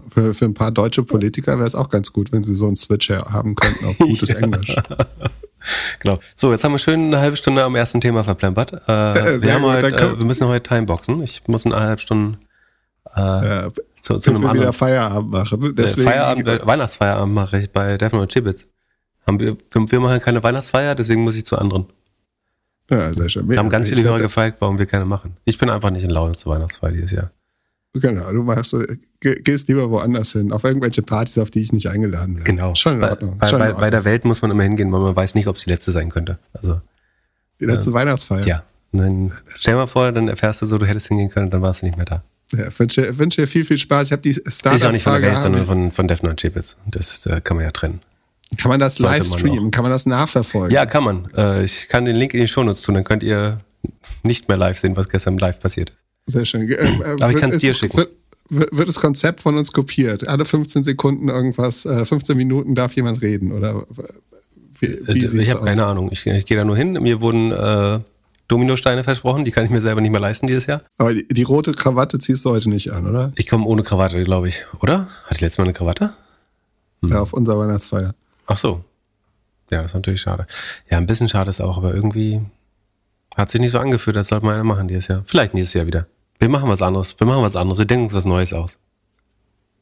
Für, für ein paar deutsche Politiker wäre es auch ganz gut, wenn sie so einen Switch haben könnten auf gutes Englisch. genau. So, jetzt haben wir schön eine halbe Stunde am ersten Thema verplempert. Äh, wir, haben gut, heute, äh, wir müssen heute Timeboxen. Ich muss eine halbe Stunde äh, ja, zu, zu einem wir anderen. wieder Feierabend machen. Deswegen Feierabend, äh, Weihnachtsfeierabend mache ich bei Devon und Chibitz. Haben wir, wir machen keine Weihnachtsfeier, deswegen muss ich zu anderen. Ja, sehr schön. Wir haben ganz viele Leute gefeiert, warum wir keine machen. Ich bin einfach nicht in Laune zur Weihnachtsfeier dieses Jahr. Genau, du machst, äh, gehst lieber woanders hin, auf irgendwelche Partys, auf die ich nicht eingeladen werde. Genau. Schon in Ordnung. Bei, Schon bei, in Ordnung. bei der Welt muss man immer hingehen, weil man weiß nicht, ob es die letzte sein könnte. Also, die letzte äh, Weihnachtsfeier. Ja. Und dann stell mal vor, dann erfährst du so, du hättest hingehen können, dann warst du nicht mehr da. Ja, wünsche, wünsche dir viel, viel Spaß. Ich habe die Startup Ist auch nicht von der Welt, sondern von, von Defner und Chipits. Das äh, kann man ja trennen. Kann man das live streamen? Kann man das nachverfolgen? Ja, kann man. Äh, ich kann den Link in die Shownotes tun, dann könnt ihr nicht mehr live sehen, was gestern live passiert ist. Sehr schön. Äh, äh, Aber ich kann es dir schicken. Wird, wird das Konzept von uns kopiert? Alle 15 Sekunden irgendwas, äh, 15 Minuten darf jemand reden oder wie, wie äh, Ich habe keine Ahnung. Ich, ich gehe da nur hin. Mir wurden äh, Dominosteine versprochen, die kann ich mir selber nicht mehr leisten dieses Jahr. Aber die, die rote Krawatte ziehst du heute nicht an, oder? Ich komme ohne Krawatte, glaube ich. Oder? Hatte ich letztes Mal eine Krawatte? Hm. Ja, auf unserer Weihnachtsfeier. Ach so. Ja, das ist natürlich schade. Ja, ein bisschen schade ist auch, aber irgendwie hat sich nicht so angefühlt, als sollte man eine machen dieses Jahr. Vielleicht nächstes Jahr wieder. Wir machen was anderes. Wir machen was anderes. Wir denken uns was Neues aus.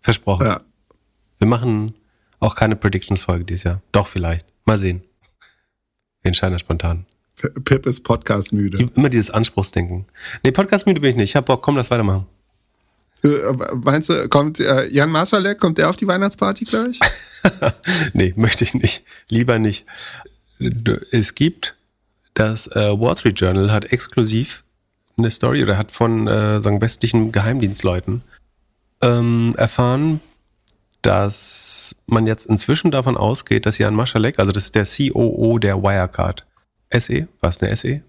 Versprochen. Ja. Wir machen auch keine Predictions-Folge dieses Jahr. Doch, vielleicht. Mal sehen. Wir entscheiden das spontan. Pip ist Podcast müde. Immer dieses Anspruchsdenken. Nee, Podcast müde bin ich nicht. Ich hab Bock, komm, lass weitermachen. Äh, meinst du, kommt äh, Jan Masalek, kommt der auf die Weihnachtsparty gleich? nee, möchte ich nicht. Lieber nicht. Es gibt das äh, Wall Street Journal hat exklusiv eine Story oder hat von äh, sagen westlichen Geheimdienstleuten ähm, erfahren, dass man jetzt inzwischen davon ausgeht, dass Jan Maschalek, also das ist der COO der Wirecard SE, was eine SE?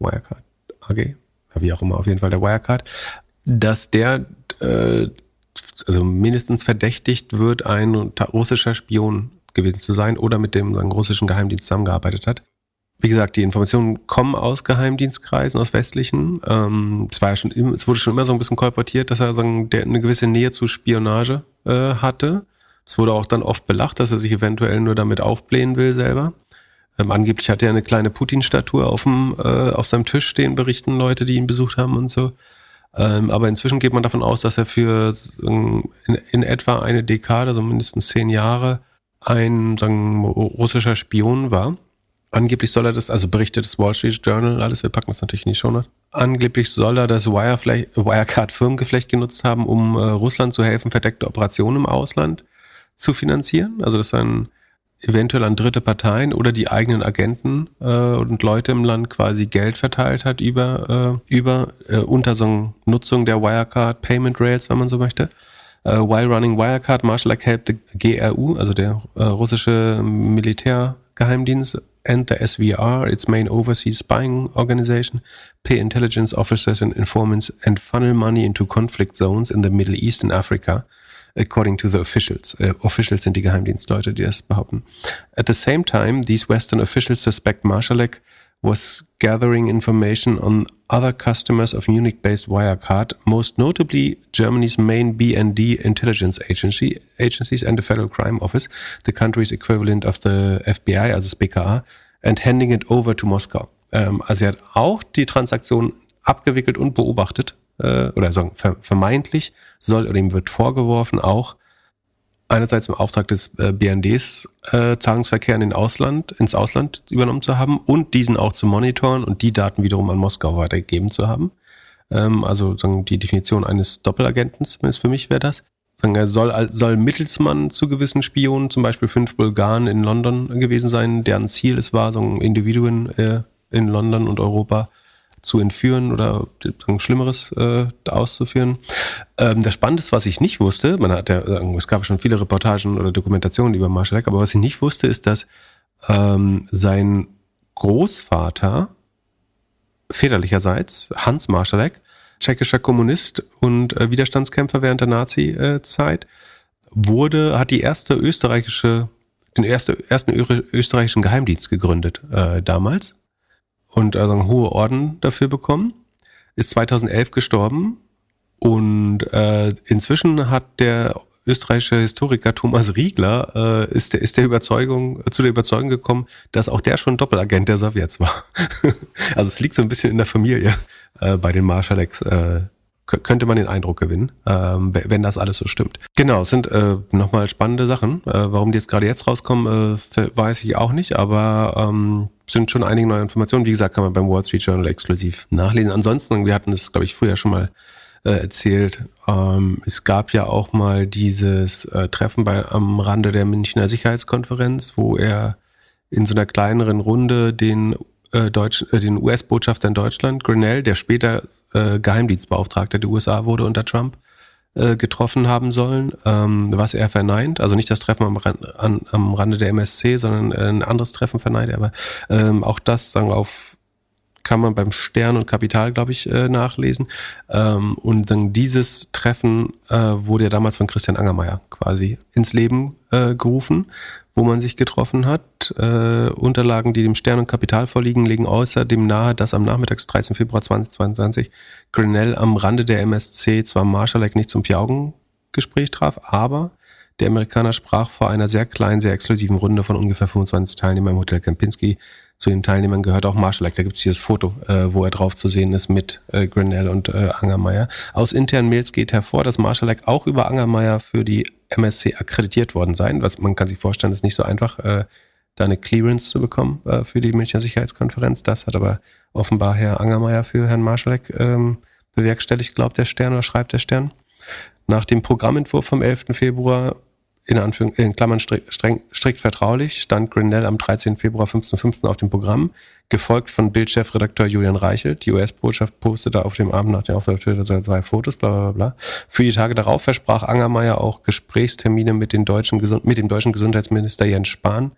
Wirecard AG, wie auch immer, auf jeden Fall der Wirecard, dass der äh, also mindestens verdächtigt wird, ein russischer Spion gewesen zu sein oder mit dem russischen Geheimdienst zusammengearbeitet hat wie gesagt, die Informationen kommen aus Geheimdienstkreisen, aus westlichen. Ähm, es war ja schon, es wurde schon immer so ein bisschen kolportiert, dass er sagen, eine gewisse Nähe zu Spionage äh, hatte. Es wurde auch dann oft belacht, dass er sich eventuell nur damit aufblähen will selber. Ähm, angeblich hat er eine kleine Putin-Statue auf äh, auf seinem Tisch stehen, berichten Leute, die ihn besucht haben und so. Ähm, aber inzwischen geht man davon aus, dass er für in, in etwa eine Dekade, also mindestens zehn Jahre, ein sagen, russischer Spion war Angeblich soll er das, also berichtet das Wall Street Journal, alles, wir packen das natürlich nicht schon. Angeblich soll er das Wirecard-Firmengeflecht genutzt haben, um äh, Russland zu helfen, verdeckte Operationen im Ausland zu finanzieren. Also das dann eventuell an dritte Parteien oder die eigenen Agenten äh, und Leute im Land quasi Geld verteilt hat über, äh, über äh, unter so Nutzung der Wirecard Payment Rails, wenn man so möchte. Uh, while running Wirecard, Marshall helped the GRU, also der äh, russische Militärgeheimdienst, and the SVR, its main overseas spying organization, pay intelligence officers and informants and funnel money into conflict zones in the Middle East and Africa, according to the officials. Uh, officials sind die Geheimdienstleute, die das behaupten. At the same time, these Western officials suspect Marshalek was gathering information on other customers of Munich-based Wirecard, most notably Germany's main BND intelligence agency, agencies and the Federal Crime Office, the country's equivalent of the FBI, also das BKA, and handing it over to Moskau. Ähm, also er hat auch die Transaktion abgewickelt und beobachtet, äh, oder sagen vermeintlich soll, oder ihm wird vorgeworfen, auch einerseits im Auftrag des äh, BNDs äh, Zahlungsverkehr in den Ausland, ins Ausland übernommen zu haben und diesen auch zu monitoren und die Daten wiederum an Moskau weitergegeben zu haben. Ähm, also sagen, die Definition eines Doppelagenten, zumindest für mich wäre das. Sagen, er soll, soll Mittelsmann zu gewissen Spionen, zum Beispiel fünf Bulgaren in London gewesen sein, deren Ziel es war, so Individuen äh, in London und Europa zu entführen oder Schlimmeres äh, auszuführen. Ähm, das Spannendste, was ich nicht wusste, man hat ja, äh, es gab schon viele Reportagen oder Dokumentationen über Marshall aber was ich nicht wusste, ist, dass ähm, sein Großvater väterlicherseits, Hans Marschalek, tschechischer Kommunist und äh, Widerstandskämpfer während der Nazi-Zeit, wurde, hat die erste österreichische den erste, ersten österreichischen Geheimdienst gegründet äh, damals und also einen hohen Orden dafür bekommen. Ist 2011 gestorben und äh, inzwischen hat der österreichische Historiker Thomas Riegler äh, ist, der, ist der Überzeugung, zu der Überzeugung gekommen, dass auch der schon Doppelagent der Sowjets war. also es liegt so ein bisschen in der Familie äh, bei den Marschaleks. Äh, könnte man den Eindruck gewinnen, ähm, wenn das alles so stimmt. Genau, es sind äh, nochmal spannende Sachen. Äh, warum die jetzt gerade jetzt rauskommen, äh, weiß ich auch nicht, aber ähm, sind schon einige neue Informationen. Wie gesagt, kann man beim Wall Street Journal exklusiv nachlesen. Ansonsten, wir hatten es, glaube ich, früher schon mal äh, erzählt, ähm, es gab ja auch mal dieses äh, Treffen bei, am Rande der Münchner Sicherheitskonferenz, wo er in so einer kleineren Runde den äh, Deutsch, äh, den US-Botschafter in Deutschland, Grinnell, der später äh, Geheimdienstbeauftragter der USA wurde unter Trump, äh, getroffen haben sollen, ähm, was er verneint. Also nicht das Treffen am, an, am Rande der MSC, sondern äh, ein anderes Treffen verneint er. Aber ähm, auch das sagen auf kann man beim Stern und Kapital, glaube ich, äh, nachlesen. Ähm, und dann dieses Treffen äh, wurde ja damals von Christian Angermeier quasi ins Leben äh, gerufen wo man sich getroffen hat. Äh, Unterlagen, die dem Stern und Kapital vorliegen, legen außerdem nahe, dass am Nachmittag des 13. Februar 2022 Grinnell am Rande der MSC zwar Marshallek nicht zum Vier-Augen-Gespräch traf, aber der Amerikaner sprach vor einer sehr kleinen, sehr exklusiven Runde von ungefähr 25 Teilnehmern im Hotel Kempinski zu den Teilnehmern gehört auch Marshall Da gibt's hier das Foto, äh, wo er drauf zu sehen ist mit äh, Grinnell und äh, Angermeier. Aus internen Mails geht hervor, dass Marshall auch über Angermeier für die MSC akkreditiert worden sein. Was man kann sich vorstellen, ist nicht so einfach, äh, da eine Clearance zu bekommen äh, für die Münchner Sicherheitskonferenz. Das hat aber offenbar Herr Angermeier für Herrn Marschalek ähm, bewerkstelligt, glaubt der Stern oder schreibt der Stern. Nach dem Programmentwurf vom 11. Februar in, Anführung, in Klammern strikt, streng, strikt vertraulich, stand Grinnell am 13. Februar 15.15 auf dem Programm, gefolgt von Bildchefredakteur Julian Reichelt. Die US-Botschaft postete auf dem Abend nach dem Auftritt Twitter zwei Fotos, bla bla bla. Für die Tage darauf versprach Angermeier auch Gesprächstermine mit, den deutschen, mit dem deutschen Gesundheitsminister Jens Spahn,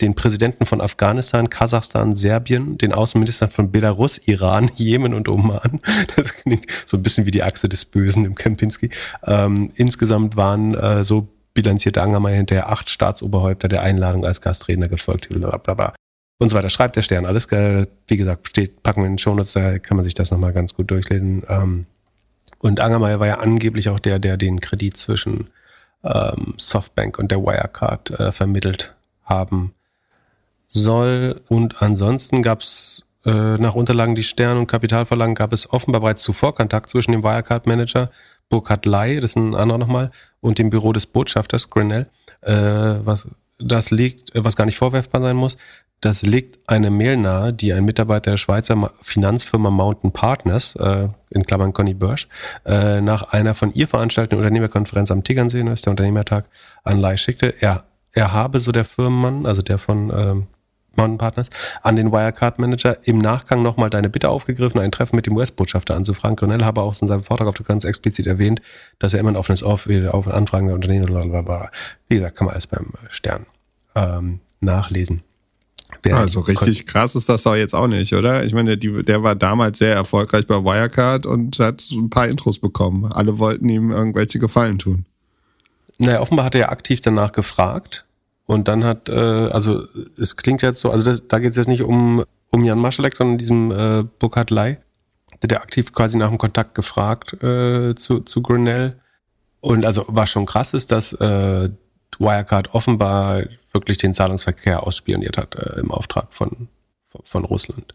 den Präsidenten von Afghanistan, Kasachstan, Serbien, den Außenministern von Belarus, Iran, Jemen und Oman. Das klingt so ein bisschen wie die Achse des Bösen im Kempinski. Ähm, insgesamt waren äh, so bilanzierte Angermeier hinterher acht Staatsoberhäupter der Einladung als Gastredner gefolgt, bla und so weiter. Schreibt der Stern. Alles, wie gesagt, steht, packen wir in den Shownotes, da kann man sich das nochmal ganz gut durchlesen. Ähm, und Angermeier war ja angeblich auch der, der den Kredit zwischen ähm, Softbank und der Wirecard äh, vermittelt haben soll. Und ansonsten gab es äh, nach Unterlagen, die Stern und Kapitalverlagen, gab es offenbar bereits zuvor Kontakt zwischen dem Wirecard-Manager Burkhard Ley, das ist ein anderer nochmal, und dem Büro des Botschafters Grinnell, äh, was das liegt, was gar nicht vorwerfbar sein muss. Das legt eine Mail nahe, die ein Mitarbeiter der Schweizer Finanzfirma Mountain Partners, äh, in Klammern Conny Börsch, äh, nach einer von ihr veranstalteten Unternehmerkonferenz am Tegernsee, das ist der Unternehmertag, an Lai schickte. Er, er habe, so der Firmenmann, also der von ähm, Mountain Partners, an den Wirecard Manager im Nachgang nochmal deine Bitte aufgegriffen, ein Treffen mit dem US-Botschafter anzufragen. Cornell habe auch in seinem Vortrag auf ganz explizit erwähnt, dass er immer ein offenes Off auf Anfragen der Unternehmen, blablabla. Wie gesagt, kann man alles beim Stern ähm, nachlesen. Wer also richtig krass ist das doch jetzt auch nicht, oder? Ich meine, die, der war damals sehr erfolgreich bei Wirecard und hat ein paar Intros bekommen. Alle wollten ihm irgendwelche Gefallen tun. Naja, offenbar hat er ja aktiv danach gefragt und dann hat, äh, also es klingt jetzt so, also das, da geht es jetzt nicht um, um Jan Maschalek, sondern diesem äh, Burkhard Ley, der, der aktiv quasi nach dem Kontakt gefragt äh, zu, zu Grinnell. Und also was schon krass ist, dass äh, Wirecard offenbar wirklich den Zahlungsverkehr ausspioniert hat äh, im Auftrag von, von, von Russland.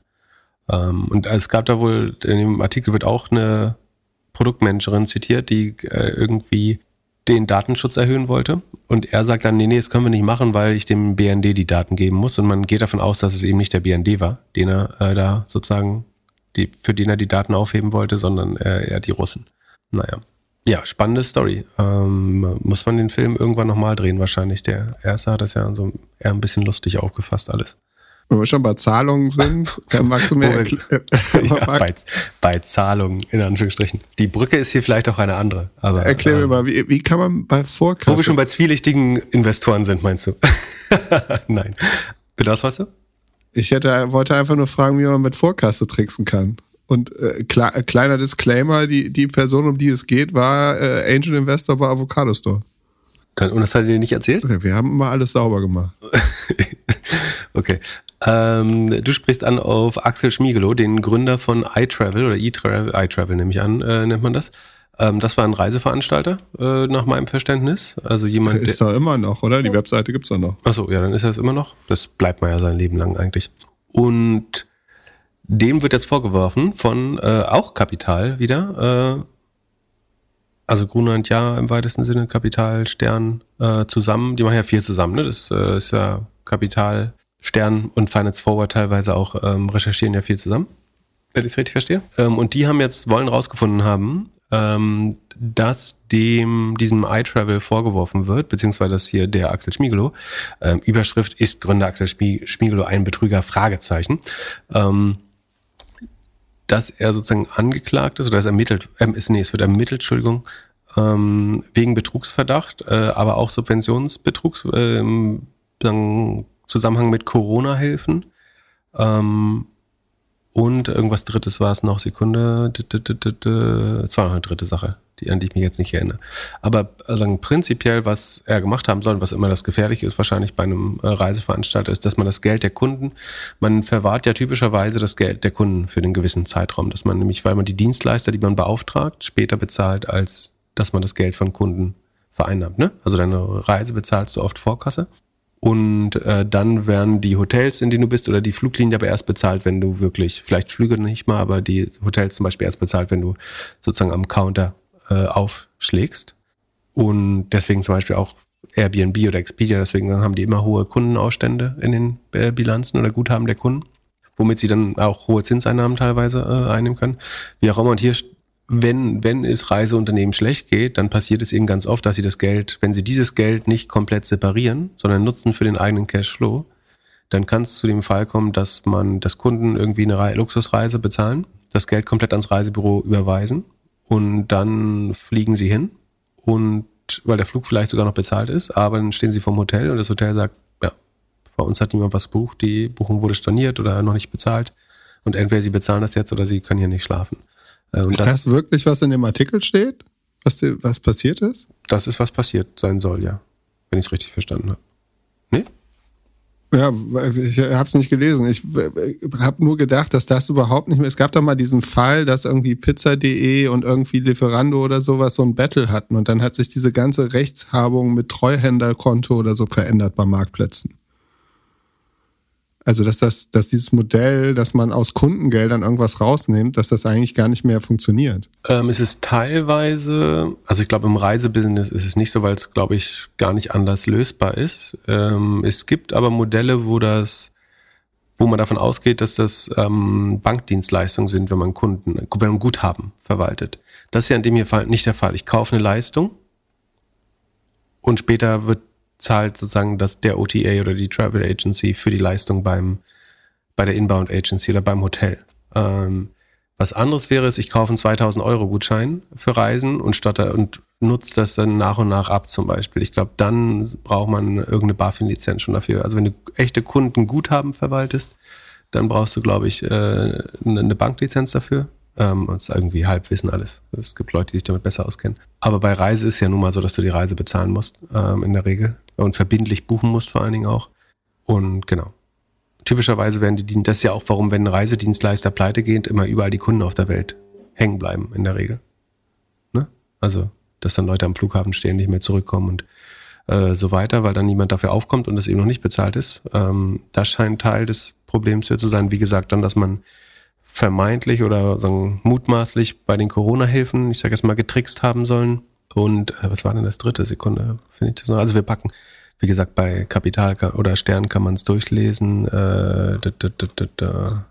Ähm, und es gab da wohl, in dem Artikel wird auch eine Produktmanagerin zitiert, die äh, irgendwie den Datenschutz erhöhen wollte. Und er sagt dann, nee, nee, das können wir nicht machen, weil ich dem BND die Daten geben muss. Und man geht davon aus, dass es eben nicht der BND war, den er äh, da sozusagen, die, für den er die Daten aufheben wollte, sondern äh, eher die Russen. Naja. Ja, spannende Story. Ähm, muss man den Film irgendwann nochmal drehen, wahrscheinlich. Der erste hat das ja so eher ein bisschen lustig aufgefasst, alles. Wenn wir schon bei Zahlungen sind, magst du mir ja, bei, bei Zahlungen, in Anführungsstrichen. Die Brücke ist hier vielleicht auch eine andere. Aber, Erklär mir ähm, mal, wie, wie kann man bei Vorkasse... Wo wir schon bei zwielichtigen Investoren sind, meinst du? Nein. Bitte, was weißt du? Ich hätte, wollte einfach nur fragen, wie man mit Vorkasse tricksen kann. Und äh, kle kleiner Disclaimer, die, die Person, um die es geht, war äh, Angel Investor bei Avocado Store. Dann, und das hat er dir nicht erzählt? Wir haben immer alles sauber gemacht. okay. Ähm, du sprichst an auf Axel Schmiegelow, den Gründer von iTravel oder eTravel, iTravel nehme ich an, äh, nennt man das. Ähm, das war ein Reiseveranstalter, äh, nach meinem Verständnis. Also jemand. Ist er immer noch, oder? Die Webseite gibt es auch noch. Achso, ja, dann ist er es immer noch. Das bleibt man ja sein Leben lang eigentlich. Und dem wird jetzt vorgeworfen von äh, auch Kapital wieder, äh, also Grunland ja im weitesten Sinne, Kapital, Stern äh, zusammen, die machen ja viel zusammen, ne? Das äh, ist ja Kapital, Stern und Finance Forward teilweise auch ähm, recherchieren ja viel zusammen, wenn ich es richtig verstehe. Ähm, und die haben jetzt, wollen rausgefunden haben, ähm, dass dem diesem iTravel vorgeworfen wird, beziehungsweise dass hier der Axel Schmiegelow, ähm, Überschrift ist Gründer Axel Schmiegelow ein Betrüger, Fragezeichen. Ähm, dass er sozusagen angeklagt ist oder ist ermittelt, ähm, ist, nee, es wird ermittelt, Entschuldigung, ähm, wegen Betrugsverdacht, äh, aber auch Subventionsbetrugs, äh, Zusammenhang mit Corona-Hilfen. Ähm, und irgendwas Drittes war es noch, Sekunde. Es war noch eine dritte Sache, die, an die ich mich jetzt nicht erinnere. Aber also prinzipiell, was er gemacht haben soll, was immer das Gefährliche ist, wahrscheinlich bei einem äh, Reiseveranstalter, ist, dass man das Geld der Kunden, man verwahrt ja typischerweise das Geld der Kunden für einen gewissen Zeitraum, dass man nämlich, weil man die Dienstleister, die man beauftragt, später bezahlt, als dass man das Geld von Kunden vereinnahmt. Ne? Also deine Reise bezahlst du oft Vorkasse. Und äh, dann werden die Hotels, in denen du bist, oder die Fluglinie aber erst bezahlt, wenn du wirklich, vielleicht Flüge nicht mal, aber die Hotels zum Beispiel erst bezahlt, wenn du sozusagen am Counter äh, aufschlägst. Und deswegen zum Beispiel auch Airbnb oder Expedia, deswegen haben die immer hohe Kundenausstände in den äh, Bilanzen oder Guthaben der Kunden, womit sie dann auch hohe Zinseinnahmen teilweise äh, einnehmen können. Wie auch immer. Und hier wenn, wenn es Reiseunternehmen schlecht geht, dann passiert es eben ganz oft, dass sie das Geld, wenn sie dieses Geld nicht komplett separieren, sondern nutzen für den eigenen Cashflow, dann kann es zu dem Fall kommen, dass man, das Kunden irgendwie eine Luxusreise bezahlen, das Geld komplett ans Reisebüro überweisen und dann fliegen sie hin und weil der Flug vielleicht sogar noch bezahlt ist, aber dann stehen sie vom Hotel und das Hotel sagt, ja, bei uns hat niemand was bucht, die Buchung wurde storniert oder noch nicht bezahlt und entweder sie bezahlen das jetzt oder sie können hier nicht schlafen. Äh, und ist das, das, wirklich, was in dem Artikel steht? Was, die, was passiert ist? Das ist, was passiert sein soll, ja. Wenn ich es richtig verstanden habe. Nee? Ja, ich habe es nicht gelesen. Ich habe nur gedacht, dass das überhaupt nicht mehr. Es gab doch mal diesen Fall, dass irgendwie Pizza.de und irgendwie Lieferando oder sowas so ein Battle hatten und dann hat sich diese ganze Rechtshabung mit Treuhänderkonto oder so verändert bei Marktplätzen. Also, dass das, dass dieses Modell, dass man aus Kundengeldern irgendwas rausnimmt, dass das eigentlich gar nicht mehr funktioniert. Ähm, es ist teilweise, also ich glaube, im Reisebusiness ist es nicht so, weil es, glaube ich, gar nicht anders lösbar ist. Ähm, es gibt aber Modelle, wo das, wo man davon ausgeht, dass das ähm, Bankdienstleistungen sind, wenn man Kunden, wenn man Guthaben verwaltet. Das ist ja in dem hier Fall nicht der Fall. Ich kaufe eine Leistung und später wird zahlt sozusagen das, der OTA oder die Travel Agency für die Leistung beim, bei der Inbound Agency oder beim Hotel. Ähm, was anderes wäre es, ich kaufe einen 2000 Euro Gutschein für Reisen und stotter und nutze das dann nach und nach ab zum Beispiel. Ich glaube, dann braucht man irgendeine BaFin-Lizenz schon dafür. Also wenn du echte Kunden Guthaben verwaltest, dann brauchst du, glaube ich, äh, eine Banklizenz dafür. Ähm, das ist irgendwie Halbwissen alles. Es gibt Leute, die sich damit besser auskennen. Aber bei Reise ist ja nun mal so, dass du die Reise bezahlen musst, ähm, in der Regel. Und verbindlich buchen musst vor allen Dingen auch. Und genau. Typischerweise werden die, das ist ja auch, warum, wenn Reisedienstleister pleite geht, immer überall die Kunden auf der Welt hängen bleiben, in der Regel. Ne? Also, dass dann Leute am Flughafen stehen, nicht mehr zurückkommen und äh, so weiter, weil dann niemand dafür aufkommt und es eben noch nicht bezahlt ist. Ähm, das scheint Teil des Problems hier zu sein. Wie gesagt, dann, dass man vermeintlich oder sagen, mutmaßlich bei den Corona-Hilfen, ich sage jetzt mal, getrickst haben sollen. Und äh, was war denn das dritte Sekunde? Finde ich das noch? Also wir packen, wie gesagt, bei Kapital oder Stern kann man es durchlesen. Äh, da, da, da,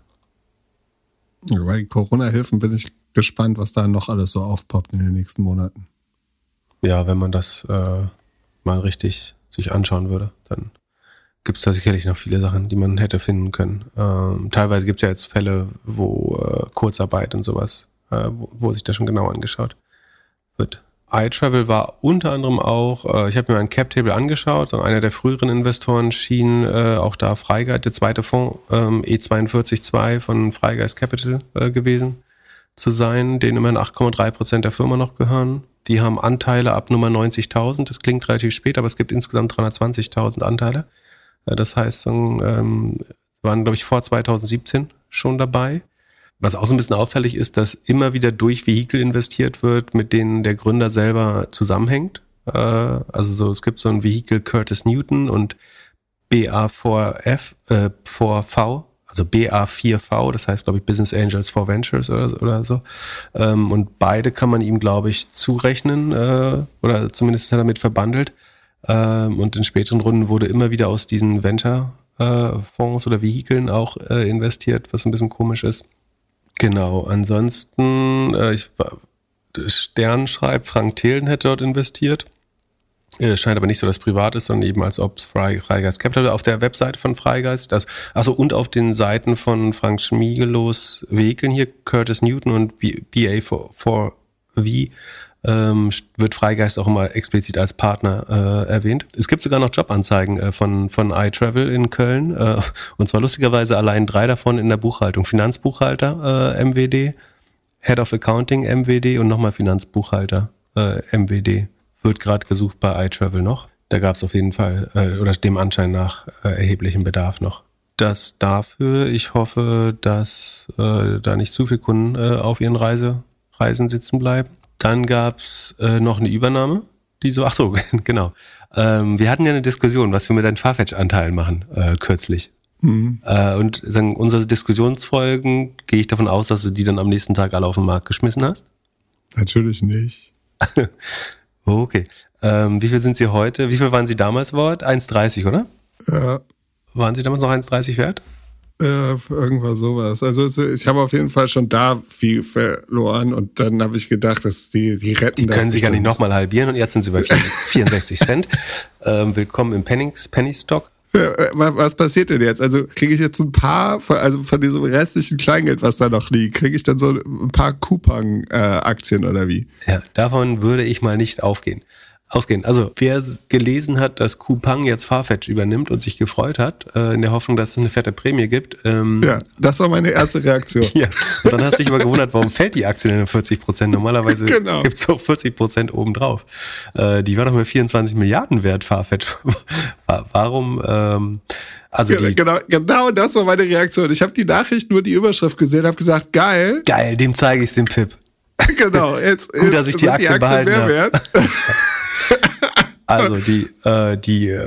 Bei Corona-Hilfen bin ich gespannt, was da noch alles so aufpoppt in den nächsten Monaten. Ja, wenn man das äh, mal richtig sich anschauen würde, dann gibt es da sicherlich noch viele Sachen, die man hätte finden können. Ähm, teilweise gibt es ja jetzt Fälle, wo äh, Kurzarbeit und sowas, äh, wo, wo, sich das schon genau angeschaut wird. iTravel war unter anderem auch, äh, ich habe mir ein Cap-Table angeschaut, und einer der früheren Investoren schien äh, auch da Freigeist, der zweite Fonds, ähm, E422 von Freigeist Capital äh, gewesen zu sein, denen immerhin 8,3 Prozent der Firma noch gehören. Die haben Anteile ab Nummer 90.000. Das klingt relativ spät, aber es gibt insgesamt 320.000 Anteile. Äh, das heißt, ähm, waren, glaube ich, vor 2017 schon dabei. Was auch so ein bisschen auffällig ist, dass immer wieder durch Vehikel investiert wird, mit denen der Gründer selber zusammenhängt. Äh, also so, es gibt so ein Vehikel Curtis Newton und BA4F, äh, 4V, also BA4V, das heißt, glaube ich, Business Angels for Ventures oder, oder so. Ähm, und beide kann man ihm, glaube ich, zurechnen, äh, oder zumindest ist er damit verbandelt. Ähm, und in späteren Runden wurde immer wieder aus diesen Venture-Fonds äh, oder Vehikeln auch äh, investiert, was ein bisschen komisch ist. Genau, ansonsten, äh, ich, Stern schreibt, Frank Thelen hätte dort investiert. Äh, scheint aber nicht so, dass privat ist, sondern eben als ob es Freigeist Capital auf der Webseite von Freigeist, das, also und auf den Seiten von Frank Schmiegelos Vehikeln hier, Curtis Newton und BA4V, ähm, wird Freigeist auch immer explizit als Partner äh, erwähnt. Es gibt sogar noch Jobanzeigen äh, von, von iTravel in Köln äh, und zwar lustigerweise allein drei davon in der Buchhaltung. Finanzbuchhalter äh, MWD, Head of Accounting MWD und nochmal Finanzbuchhalter äh, MWD wird gerade gesucht bei iTravel noch. Da gab es auf jeden Fall, äh, oder dem Anschein nach, äh, erheblichen Bedarf noch. Das dafür, ich hoffe, dass äh, da nicht zu viele Kunden äh, auf ihren Reise, Reisen sitzen bleiben. Dann gab's äh, noch eine Übernahme, die so, ach so, genau. Ähm, wir hatten ja eine Diskussion, was wir mit deinen Farfetch-Anteilen machen, äh, kürzlich. Mhm. Äh, und sagen, unsere Diskussionsfolgen, gehe ich davon aus, dass du die dann am nächsten Tag alle auf den Markt geschmissen hast? Natürlich nicht. Oh, okay. Ähm, wie viel sind Sie heute? Wie viel waren Sie damals wert? 1,30, oder? Ja. Waren Sie damals noch 1,30 wert? Äh, irgendwas sowas. Also ich habe auf jeden Fall schon da viel verloren und dann habe ich gedacht, dass die, die retten Die können sich ja nicht nochmal halbieren und jetzt sind sie bei 64 Cent. Ähm, willkommen im Pennings, Penny Stock. Äh, was passiert denn jetzt? Also kriege ich jetzt ein paar, von, also von diesem restlichen Kleingeld, was da noch liegt, kriege ich dann so ein paar Coupon-Aktien äh, oder wie? Ja, davon würde ich mal nicht aufgehen ausgehen. Also wer gelesen hat, dass Coupang jetzt Farfetch übernimmt und sich gefreut hat, äh, in der Hoffnung, dass es eine fette Prämie gibt. Ähm, ja, das war meine erste Reaktion. ja, und dann hast du dich aber gewundert, warum fällt die Aktie denn 40 Prozent? Normalerweise genau. gibt es auch 40 Prozent obendrauf. Äh, die war doch mal 24 Milliarden wert, Farfetch. warum... Ähm, also die, genau, genau das war meine Reaktion. Ich habe die Nachricht nur die Überschrift gesehen, habe gesagt, geil. Geil, dem zeige ich es dem Pip. genau, jetzt, Gut, jetzt dass ich die Aktie, die Aktie behalten habe. Also die, äh, die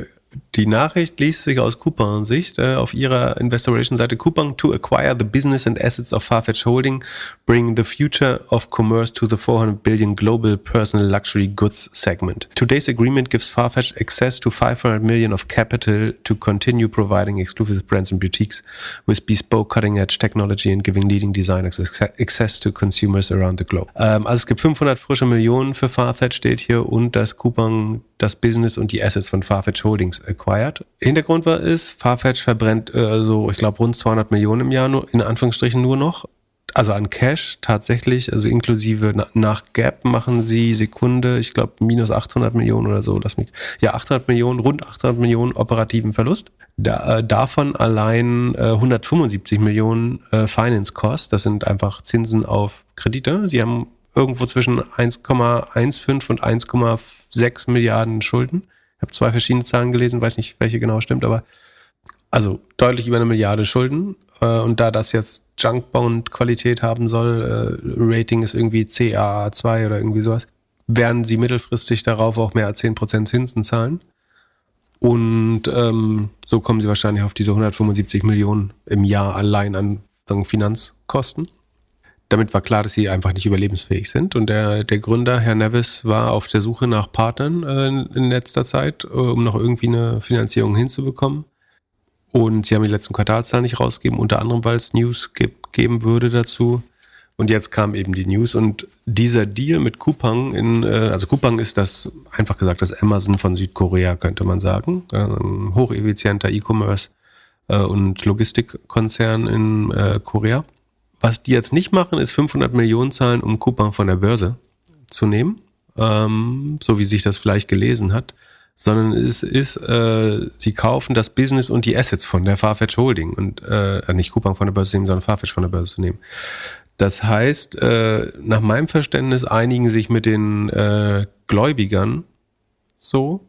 Die Nachricht liest sich aus Coupang-Sicht äh, auf ihrer Investor Relations Seite. Coupang to acquire the business and assets of Farfetch Holding, bring the future of commerce to the 400 billion global personal luxury goods segment. Today's agreement gives Farfetch access to 500 million of capital to continue providing exclusive brands and boutiques with bespoke cutting-edge technology and giving leading designers access to consumers around the globe. Ähm, also es gibt 500 frische Millionen für Farfetch steht hier und dass Coupang das Business und die Assets von Farfetch Holdings acquired. Hintergrund war ist, Farfetch verbrennt äh, so, ich glaube, rund 200 Millionen im Jahr, nur, in Anführungsstrichen nur noch. Also an Cash tatsächlich, also inklusive na, nach Gap machen sie Sekunde, ich glaube, minus 800 Millionen oder so. Lass mich, ja, 800 Millionen, rund 800 Millionen operativen Verlust. Da, äh, davon allein äh, 175 Millionen äh, Finance Cost. Das sind einfach Zinsen auf Kredite. Sie haben irgendwo zwischen 1,15 und 1,6 Milliarden Schulden. Habe zwei verschiedene Zahlen gelesen, weiß nicht, welche genau stimmt, aber also deutlich über eine Milliarde Schulden. Äh, und da das jetzt Junkbond-Qualität haben soll, äh, Rating ist irgendwie CAA2 oder irgendwie sowas, werden sie mittelfristig darauf auch mehr als 10% Zinsen zahlen. Und ähm, so kommen sie wahrscheinlich auf diese 175 Millionen im Jahr allein an Finanzkosten damit war klar, dass sie einfach nicht überlebensfähig sind. Und der, der Gründer, Herr Nevis, war auf der Suche nach Partnern äh, in, letzter Zeit, äh, um noch irgendwie eine Finanzierung hinzubekommen. Und sie haben die letzten Quartalszahlen nicht rausgegeben, unter anderem, weil es News gibt, geben würde dazu. Und jetzt kam eben die News und dieser Deal mit Coupang in, äh, also Coupang ist das, einfach gesagt, das Amazon von Südkorea, könnte man sagen. Ein hocheffizienter E-Commerce äh, und Logistikkonzern in äh, Korea. Was die jetzt nicht machen, ist 500 Millionen zahlen, um Coupang von der Börse zu nehmen, ähm, so wie sich das vielleicht gelesen hat, sondern es ist, äh, sie kaufen das Business und die Assets von der Farfetch Holding und äh, nicht Coupang von der Börse zu nehmen, sondern Farfetch von der Börse zu nehmen. Das heißt, äh, nach meinem Verständnis einigen sich mit den äh, Gläubigern so.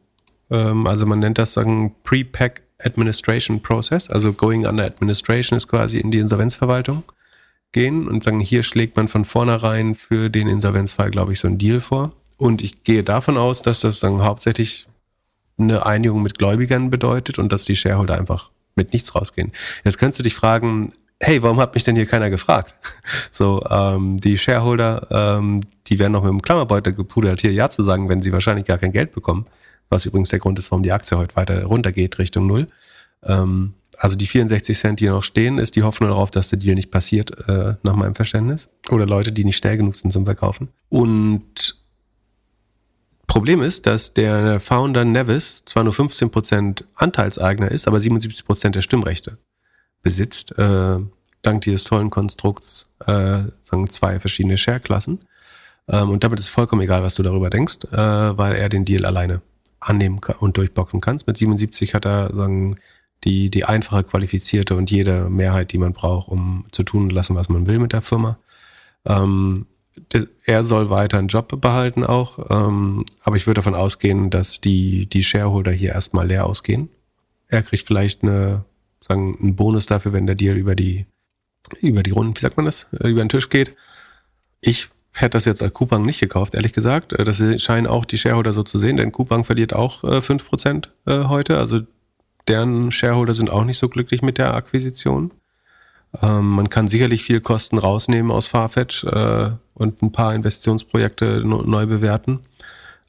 Ähm, also man nennt das sagen Pre-Pack Administration Process, also Going Under Administration ist quasi in die Insolvenzverwaltung gehen und sagen, hier schlägt man von vornherein für den Insolvenzfall, glaube ich, so ein Deal vor. Und ich gehe davon aus, dass das dann hauptsächlich eine Einigung mit Gläubigern bedeutet und dass die Shareholder einfach mit nichts rausgehen. Jetzt könntest du dich fragen, hey, warum hat mich denn hier keiner gefragt? So, ähm, die Shareholder, ähm, die werden noch mit dem Klammerbeutel gepudert, hier Ja zu sagen, wenn sie wahrscheinlich gar kein Geld bekommen. Was übrigens der Grund ist, warum die Aktie heute weiter runtergeht Richtung Null. Ähm, also die 64 Cent, die noch stehen, ist die Hoffnung darauf, dass der Deal nicht passiert, äh, nach meinem Verständnis. Oder Leute, die nicht schnell genug sind zum Verkaufen. Und Problem ist, dass der Founder Nevis zwar nur 15% Anteilseigner ist, aber 77% der Stimmrechte besitzt, äh, dank dieses tollen Konstrukts, äh, sagen zwei verschiedene Share-Klassen. Ähm, und damit ist vollkommen egal, was du darüber denkst, äh, weil er den Deal alleine annehmen und durchboxen kannst. Mit 77 hat er sagen, die, die einfache, qualifizierte und jede Mehrheit, die man braucht, um zu tun und lassen, was man will mit der Firma. Ähm, er soll weiter einen Job behalten auch, ähm, aber ich würde davon ausgehen, dass die, die Shareholder hier erstmal leer ausgehen. Er kriegt vielleicht eine, sagen, einen Bonus dafür, wenn der Deal über die, über die Runden, wie sagt man das, äh, über den Tisch geht. Ich hätte das jetzt als Coupang nicht gekauft, ehrlich gesagt. Äh, das scheinen auch die Shareholder so zu sehen, denn Coupang verliert auch äh, 5% äh, heute. Also deren Shareholder sind auch nicht so glücklich mit der Akquisition. Ähm, man kann sicherlich viel Kosten rausnehmen aus Farfetch äh, und ein paar Investitionsprojekte neu bewerten.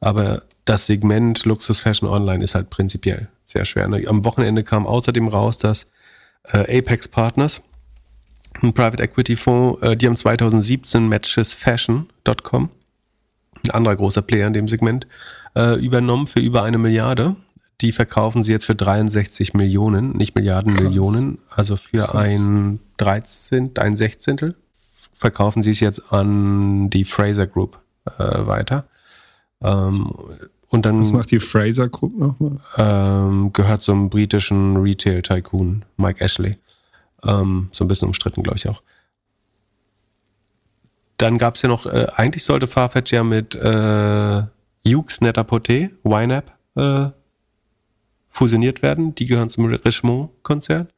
Aber das Segment Luxus Fashion Online ist halt prinzipiell sehr schwer. Ne? Am Wochenende kam außerdem raus, dass äh, Apex Partners, ein Private Equity Fonds, äh, die haben 2017 matchesfashion.com, ein anderer großer Player in dem Segment, äh, übernommen für über eine Milliarde die verkaufen sie jetzt für 63 Millionen, nicht Milliarden, Krass. Millionen. Also für Krass. ein 13, ein Sechzehntel verkaufen sie es jetzt an die Fraser Group äh, weiter. Ähm, und dann, Was macht die Fraser Group nochmal? Ähm, gehört zum britischen Retail-Tycoon Mike Ashley. Ähm, so ein bisschen umstritten, glaube ich auch. Dann gab es ja noch, äh, eigentlich sollte Farfetch ja mit äh, Hughes Net-a-Porter, YNAB, äh, fusioniert werden. Die gehören zum Richemont-Konzern.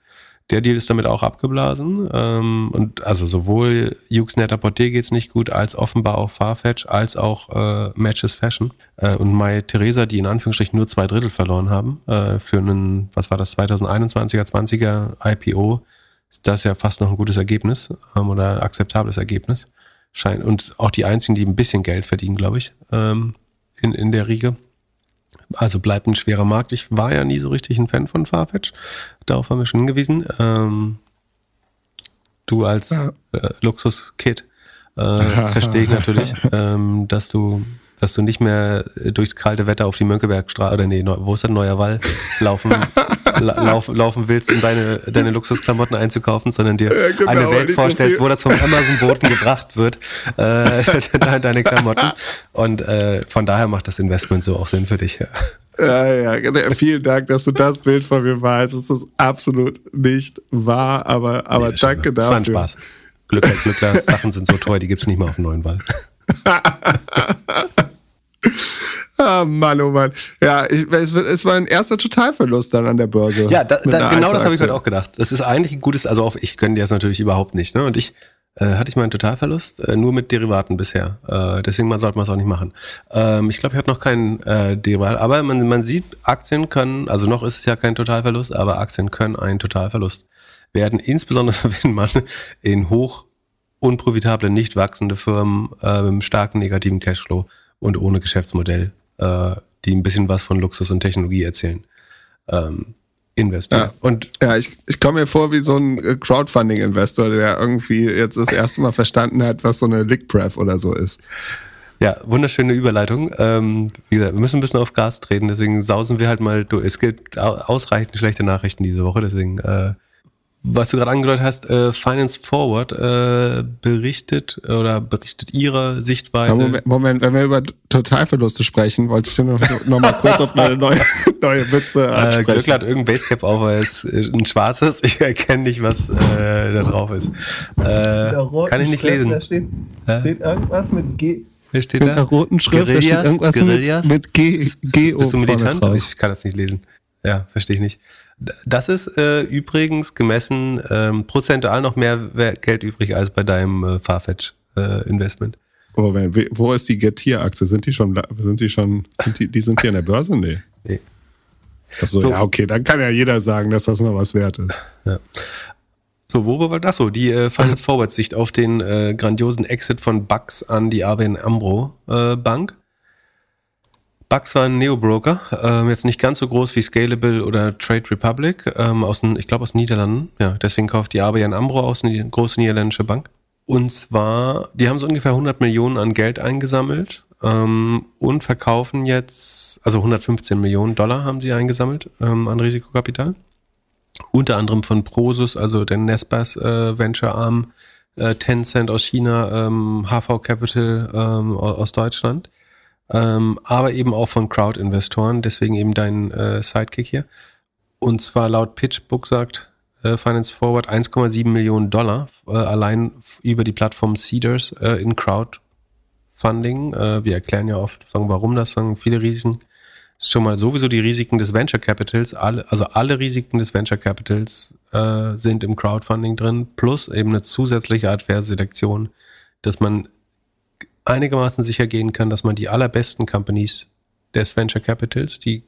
Der Deal ist damit auch abgeblasen. Ähm, und also sowohl Hughes Net Porter geht's nicht gut, als offenbar auch Farfetch, als auch äh, Matches Fashion. Äh, und Mai Theresa, die in Anführungsstrichen nur zwei Drittel verloren haben, äh, für einen, was war das, 2021er, 20er IPO, ist das ja fast noch ein gutes Ergebnis ähm, oder ein akzeptables Ergebnis. Scheint, und auch die einzigen, die ein bisschen Geld verdienen, glaube ich, ähm, in, in der Riege. Also bleibt ein schwerer Markt. Ich war ja nie so richtig ein Fan von Farfetch. Darauf haben wir schon hingewiesen. Ähm, du als ja. äh, Luxus-Kid äh, verstehe ich natürlich, ähm, dass du dass du nicht mehr durchs kalte Wetter auf die Mönckebergstraße oder nee, wo ist das Neuer Wall laufen lauf, laufen willst, um deine, deine Luxusklamotten einzukaufen, sondern dir ja, genau, eine Welt vorstellst, so wo das vom Amazon-Boten gebracht wird, äh, deine Klamotten. Und äh, von daher macht das Investment so auch Sinn für dich. Ja. Ja, ja, vielen Dank, dass du das Bild von mir malst. Es ist absolut nicht wahr, aber, aber nee, danke dafür. Das war ein Spaß. Glück, Glück, Sachen sind so teuer, die gibt's nicht mehr auf dem neuen Wall. Ah, Mann, oh Mann. Ja, ich, es, es, war ein erster Totalverlust dann an der Börse. Ja, da, da, genau das habe ich heute auch gedacht. Das ist eigentlich ein gutes, also auch ich gönne dir das natürlich überhaupt nicht. Ne? Und ich äh, hatte ich mal einen Totalverlust, äh, nur mit Derivaten bisher. Äh, deswegen mal sollte man es auch nicht machen. Ähm, ich glaube, ich hatte noch keinen äh, Derivat, aber man, man sieht, Aktien können, also noch ist es ja kein Totalverlust, aber Aktien können ein Totalverlust werden, insbesondere wenn man in hoch unprofitable, nicht wachsende Firmen äh, mit einem starken negativen Cashflow und ohne Geschäftsmodell äh, die ein bisschen was von Luxus und Technologie erzählen. Ähm, investieren. Ja, und ja ich, ich komme mir vor wie so ein äh, Crowdfunding-Investor, der irgendwie jetzt das erste Mal verstanden hat, was so eine Lickpref oder so ist. Ja, wunderschöne Überleitung. Ähm, wie gesagt, wir müssen ein bisschen auf Gas treten, deswegen sausen wir halt mal durch. Es gibt ausreichend schlechte Nachrichten diese Woche, deswegen äh, was du gerade angedeutet hast, äh, Finance Forward äh, berichtet oder berichtet ihre Sichtweise. Moment, Moment, wenn wir über Totalverluste sprechen, wollte ich noch, noch mal kurz auf meine neue, neue Witze ansprechen. Äh, Glückler hat irgendein Basecap auf, weil es ein schwarzes. Ich erkenne nicht, was äh, da drauf ist. Äh, kann ich nicht lesen. Da steht, steht irgendwas mit G. Wer steht mit da? einer roten Schrift, Guerillas, da steht irgendwas Guerillas? mit, mit G, G Bist du militant? Drauf. Ich kann das nicht lesen. Ja, verstehe ich nicht. Das ist äh, übrigens gemessen ähm, prozentual noch mehr Geld übrig als bei deinem äh, Farfetch-Investment. Äh, oh, wo ist die Getir-Aktie? Sind die schon, sind die schon, sind die, die sind hier in der Börse? Nee. Nee. Achso, so. ja, okay, dann kann ja jeder sagen, dass das noch was wert ist. Ja. So, wo war das so? Die äh, Finance Forward Sicht auf den äh, grandiosen Exit von Bucks an die ABN Ambro äh, Bank. Bucks war ein Neo-Broker, ähm, jetzt nicht ganz so groß wie Scalable oder Trade Republic, ähm, aus, ich glaube aus Niederlanden. Ja, deswegen kauft die ABN Ambro aus, eine große niederländische Bank. Und zwar, die haben so ungefähr 100 Millionen an Geld eingesammelt ähm, und verkaufen jetzt, also 115 Millionen Dollar haben sie eingesammelt ähm, an Risikokapital. Unter anderem von Prosus, also der Nespas äh, Venture Arm, äh, Tencent aus China, ähm, HV Capital ähm, aus Deutschland ähm, aber eben auch von Crowd-Investoren, deswegen eben dein äh, Sidekick hier. Und zwar laut PitchBook sagt äh, Finance Forward 1,7 Millionen Dollar äh, allein über die Plattform Cedars äh, in Crowdfunding. Äh, wir erklären ja oft, sagen, warum das, sagen viele Risiken. Schon mal sowieso die Risiken des Venture Capitals, alle, also alle Risiken des Venture Capitals äh, sind im Crowdfunding drin, plus eben eine zusätzliche Adverse-Selektion, dass man einigermaßen sicher gehen kann, dass man die allerbesten Companies des Venture Capitals, die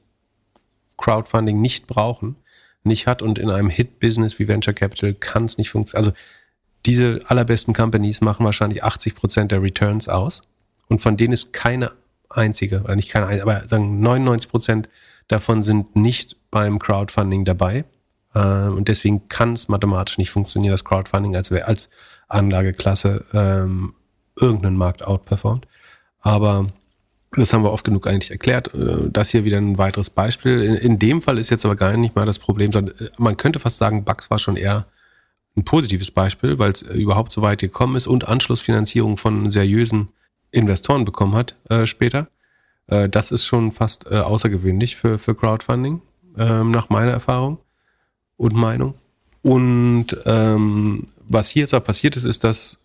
Crowdfunding nicht brauchen, nicht hat und in einem Hit-Business wie Venture Capital kann es nicht funktionieren. Also diese allerbesten Companies machen wahrscheinlich 80 Prozent der Returns aus und von denen ist keine einzige, oder nicht keine, aber sagen 99 Prozent davon sind nicht beim Crowdfunding dabei ähm, und deswegen kann es mathematisch nicht funktionieren, das Crowdfunding als, als Anlageklasse ähm, irgendeinen Markt outperformt. Aber das haben wir oft genug eigentlich erklärt. Äh, das hier wieder ein weiteres Beispiel. In, in, dem Fall ist jetzt aber gar nicht mal das Problem, sondern äh, man könnte fast sagen, Bugs war schon eher ein positives Beispiel, weil es äh, überhaupt so weit gekommen ist und Anschlussfinanzierung von seriösen Investoren bekommen hat äh, später. Äh, das ist schon fast äh, außergewöhnlich für, für Crowdfunding, ähm, nach meiner Erfahrung und Meinung. Und ähm, was hier jetzt auch passiert ist, ist, dass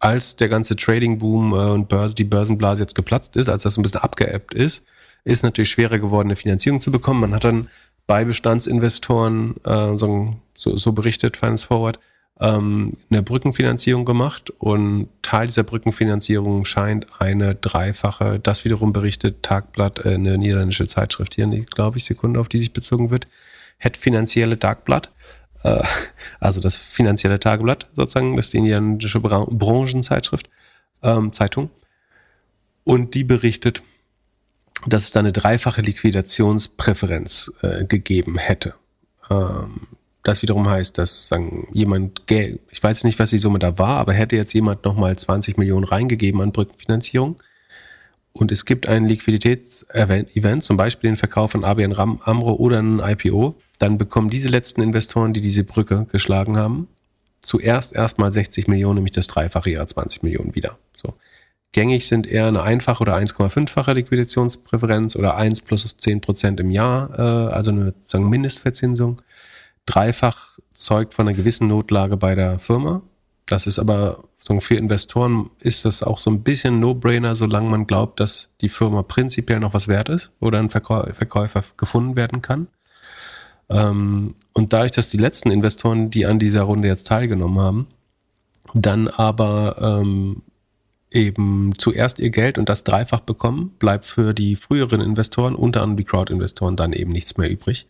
als der ganze Trading-Boom äh, und die Börsenblase jetzt geplatzt ist, als das ein bisschen abgeebbt ist, ist natürlich schwerer geworden, eine Finanzierung zu bekommen. Man hat dann bei Bestandsinvestoren, äh, so, so berichtet Finance Forward, ähm, eine Brückenfinanzierung gemacht und Teil dieser Brückenfinanzierung scheint eine dreifache, das wiederum berichtet Tagblatt, äh, eine niederländische Zeitschrift hier, glaube ich, Sekunde, auf die sich bezogen wird, het finanzielle Tagblatt äh, also das finanzielle Tageblatt sozusagen, das ist die indianische Branchenzeitschrift, ähm, Zeitung. Und die berichtet, dass es da eine dreifache Liquidationspräferenz äh, gegeben hätte. Ähm, das wiederum heißt, dass sagen, jemand, ich weiß nicht, was die Summe da war, aber hätte jetzt jemand nochmal 20 Millionen reingegeben an Brückenfinanzierung und es gibt ein Liquiditätsevent, zum Beispiel den Verkauf von ABN Amro oder ein IPO, dann bekommen diese letzten Investoren, die diese Brücke geschlagen haben, zuerst erstmal 60 Millionen, nämlich das Dreifache ihrer 20 Millionen wieder. So. Gängig sind eher eine einfache oder 1,5-fache Liquidationspräferenz oder 1 plus 10 Prozent im Jahr, äh, also eine sagen, Mindestverzinsung. Dreifach zeugt von einer gewissen Notlage bei der Firma. Das ist aber für Investoren ist das auch so ein bisschen No-Brainer, solange man glaubt, dass die Firma prinzipiell noch was wert ist oder ein Verkäufer gefunden werden kann. Ähm, und dadurch, dass die letzten Investoren, die an dieser Runde jetzt teilgenommen haben, dann aber ähm, eben zuerst ihr Geld und das dreifach bekommen, bleibt für die früheren Investoren, unter anderem die Crowd-Investoren, dann eben nichts mehr übrig.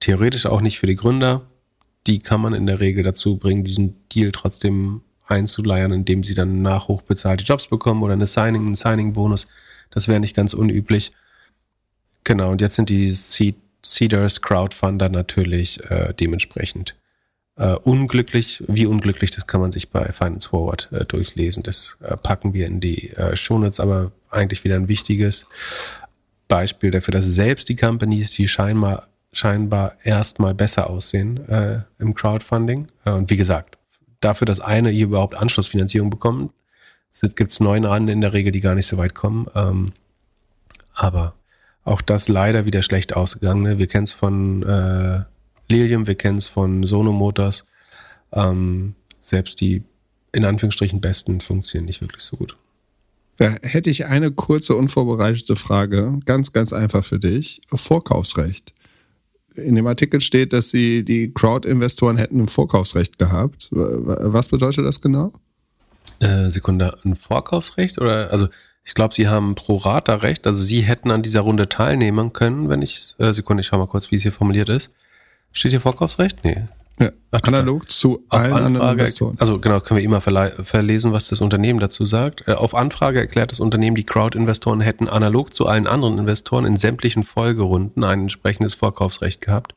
Theoretisch auch nicht für die Gründer. Die kann man in der Regel dazu bringen, diesen Deal trotzdem einzuleiern, indem sie dann nach hochbezahlte Jobs bekommen oder eine Signing, einen Signing-Bonus. Das wäre nicht ganz unüblich. Genau, und jetzt sind die Cedars Crowdfunder natürlich äh, dementsprechend äh, unglücklich. Wie unglücklich, das kann man sich bei Finance Forward äh, durchlesen. Das äh, packen wir in die äh, Shownotes, aber eigentlich wieder ein wichtiges Beispiel dafür, dass selbst die Companies, die scheinbar scheinbar erstmal besser aussehen äh, im Crowdfunding. Äh, und wie gesagt, dafür, dass eine hier überhaupt Anschlussfinanzierung bekommt, gibt es neun an in der Regel, die gar nicht so weit kommen. Ähm, aber auch das leider wieder schlecht ausgegangen. Wir kennen es von äh, Lilium, wir kennen es von Sono Motors. Ähm, selbst die in Anführungsstrichen besten funktionieren nicht wirklich so gut. Da hätte ich eine kurze, unvorbereitete Frage. Ganz, ganz einfach für dich. Vorkaufsrecht. In dem Artikel steht, dass sie die Crowd-Investoren hätten ein Vorkaufsrecht gehabt. Was bedeutet das genau? Äh, Sekunde, ein Vorkaufsrecht? Oder also ich glaube, sie haben Pro-Rata-Recht. Also sie hätten an dieser Runde teilnehmen können, wenn ich. Äh, Sekunde, ich schau mal kurz, wie es hier formuliert ist. Steht hier Vorkaufsrecht? Nee. Ja, analog zu allen Anfrage, anderen Investoren. Also genau, können wir immer verlesen, was das Unternehmen dazu sagt. Äh, auf Anfrage erklärt das Unternehmen, die Crowd-Investoren hätten analog zu allen anderen Investoren in sämtlichen Folgerunden ein entsprechendes Vorkaufsrecht gehabt.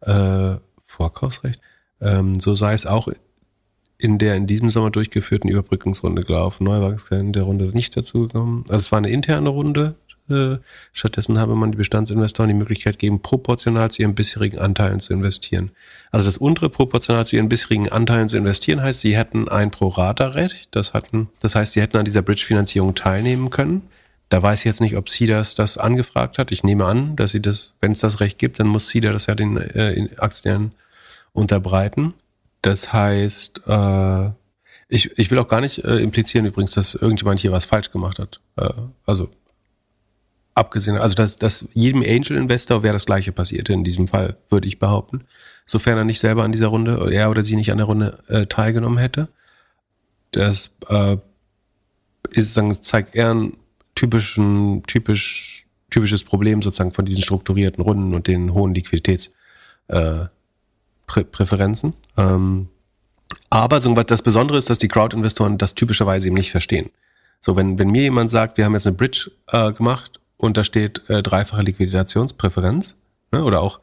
Äh, Vorkaufsrecht? Ähm, so sei es auch in der in diesem Sommer durchgeführten Überbrückungsrunde gelaufen. Neuwagens in der Runde nicht dazu gekommen. Also es war eine interne Runde, stattdessen habe man die Bestandsinvestoren die Möglichkeit gegeben, proportional zu ihren bisherigen Anteilen zu investieren. Also das untere proportional zu ihren bisherigen Anteilen zu investieren heißt, sie hätten ein Pro-Rata-Recht. Das das heißt, sie hätten an dieser Bridge-Finanzierung teilnehmen können. Da weiß ich jetzt nicht, ob CEDAS das angefragt hat. Ich nehme an, dass sie das, wenn es das Recht gibt, dann muss CEDA das ja den äh, Aktien unterbreiten. Das heißt, äh, ich, ich will auch gar nicht äh, implizieren übrigens, dass irgendjemand hier was falsch gemacht hat. Äh, also abgesehen, also dass, dass jedem Angel-Investor wäre das gleiche passiert in diesem Fall, würde ich behaupten. Sofern er nicht selber an dieser Runde, er oder sie nicht an der Runde äh, teilgenommen hätte. Das äh, ist, sagen, zeigt eher ein typischen, typisch, typisches Problem sozusagen von diesen strukturierten Runden und den hohen Liquiditätspräferenzen. Äh, ähm, aber so, das Besondere ist, dass die Crowd-Investoren das typischerweise eben nicht verstehen. So, wenn, wenn mir jemand sagt, wir haben jetzt eine Bridge äh, gemacht und da steht äh, dreifache Liquidationspräferenz, ne? oder auch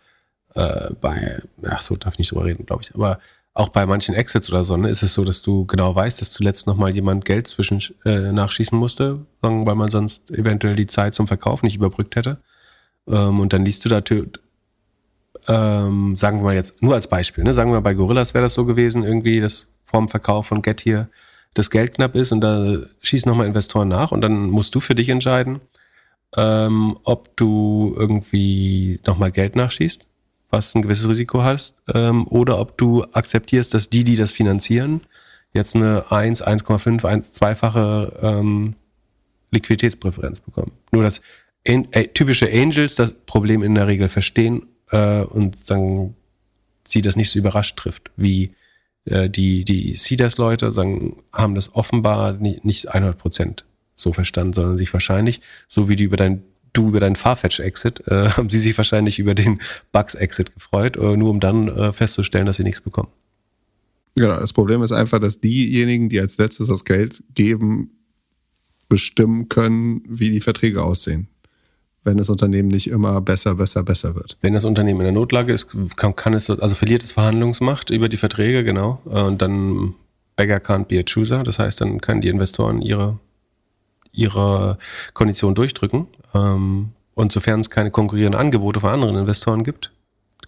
äh, bei, ach so, darf ich nicht drüber reden, glaube ich, aber auch bei manchen Exits oder so, ne, ist es so, dass du genau weißt, dass zuletzt nochmal jemand Geld zwischen äh, nachschießen musste, weil man sonst eventuell die Zeit zum Verkauf nicht überbrückt hätte. Ähm, und dann liest du da, ähm, sagen wir mal jetzt, nur als Beispiel, ne, sagen wir mal bei Gorillas wäre das so gewesen, irgendwie, dass vorm Verkauf von Get hier das Geld knapp ist und da schießen nochmal Investoren nach und dann musst du für dich entscheiden, ähm, ob du irgendwie nochmal Geld nachschießt, was ein gewisses Risiko hast, ähm, oder ob du akzeptierst, dass die, die das finanzieren, jetzt eine 1, 1,5, 1, zweifache ähm, Liquiditätspräferenz bekommen. Nur dass äh, typische Angels das Problem in der Regel verstehen äh, und sagen, sie das nicht so überrascht trifft, wie äh, die, die CDAS-Leute sagen, haben das offenbar nicht, nicht 100 Prozent so verstanden, sondern sich wahrscheinlich, so wie du über dein du über deinen Farfetch-Exit, äh, haben sie sich wahrscheinlich über den Bugs-Exit gefreut, äh, nur um dann äh, festzustellen, dass sie nichts bekommen. Genau, das Problem ist einfach, dass diejenigen, die als letztes das Geld geben, bestimmen können, wie die Verträge aussehen. Wenn das Unternehmen nicht immer besser, besser, besser wird. Wenn das Unternehmen in der Notlage ist, kann, kann es, also verliert es Verhandlungsmacht über die Verträge, genau. Äh, und dann Beggar can't be a chooser. Das heißt, dann können die Investoren ihre ihre Kondition durchdrücken. Ähm, und sofern es keine konkurrierenden Angebote von anderen Investoren gibt,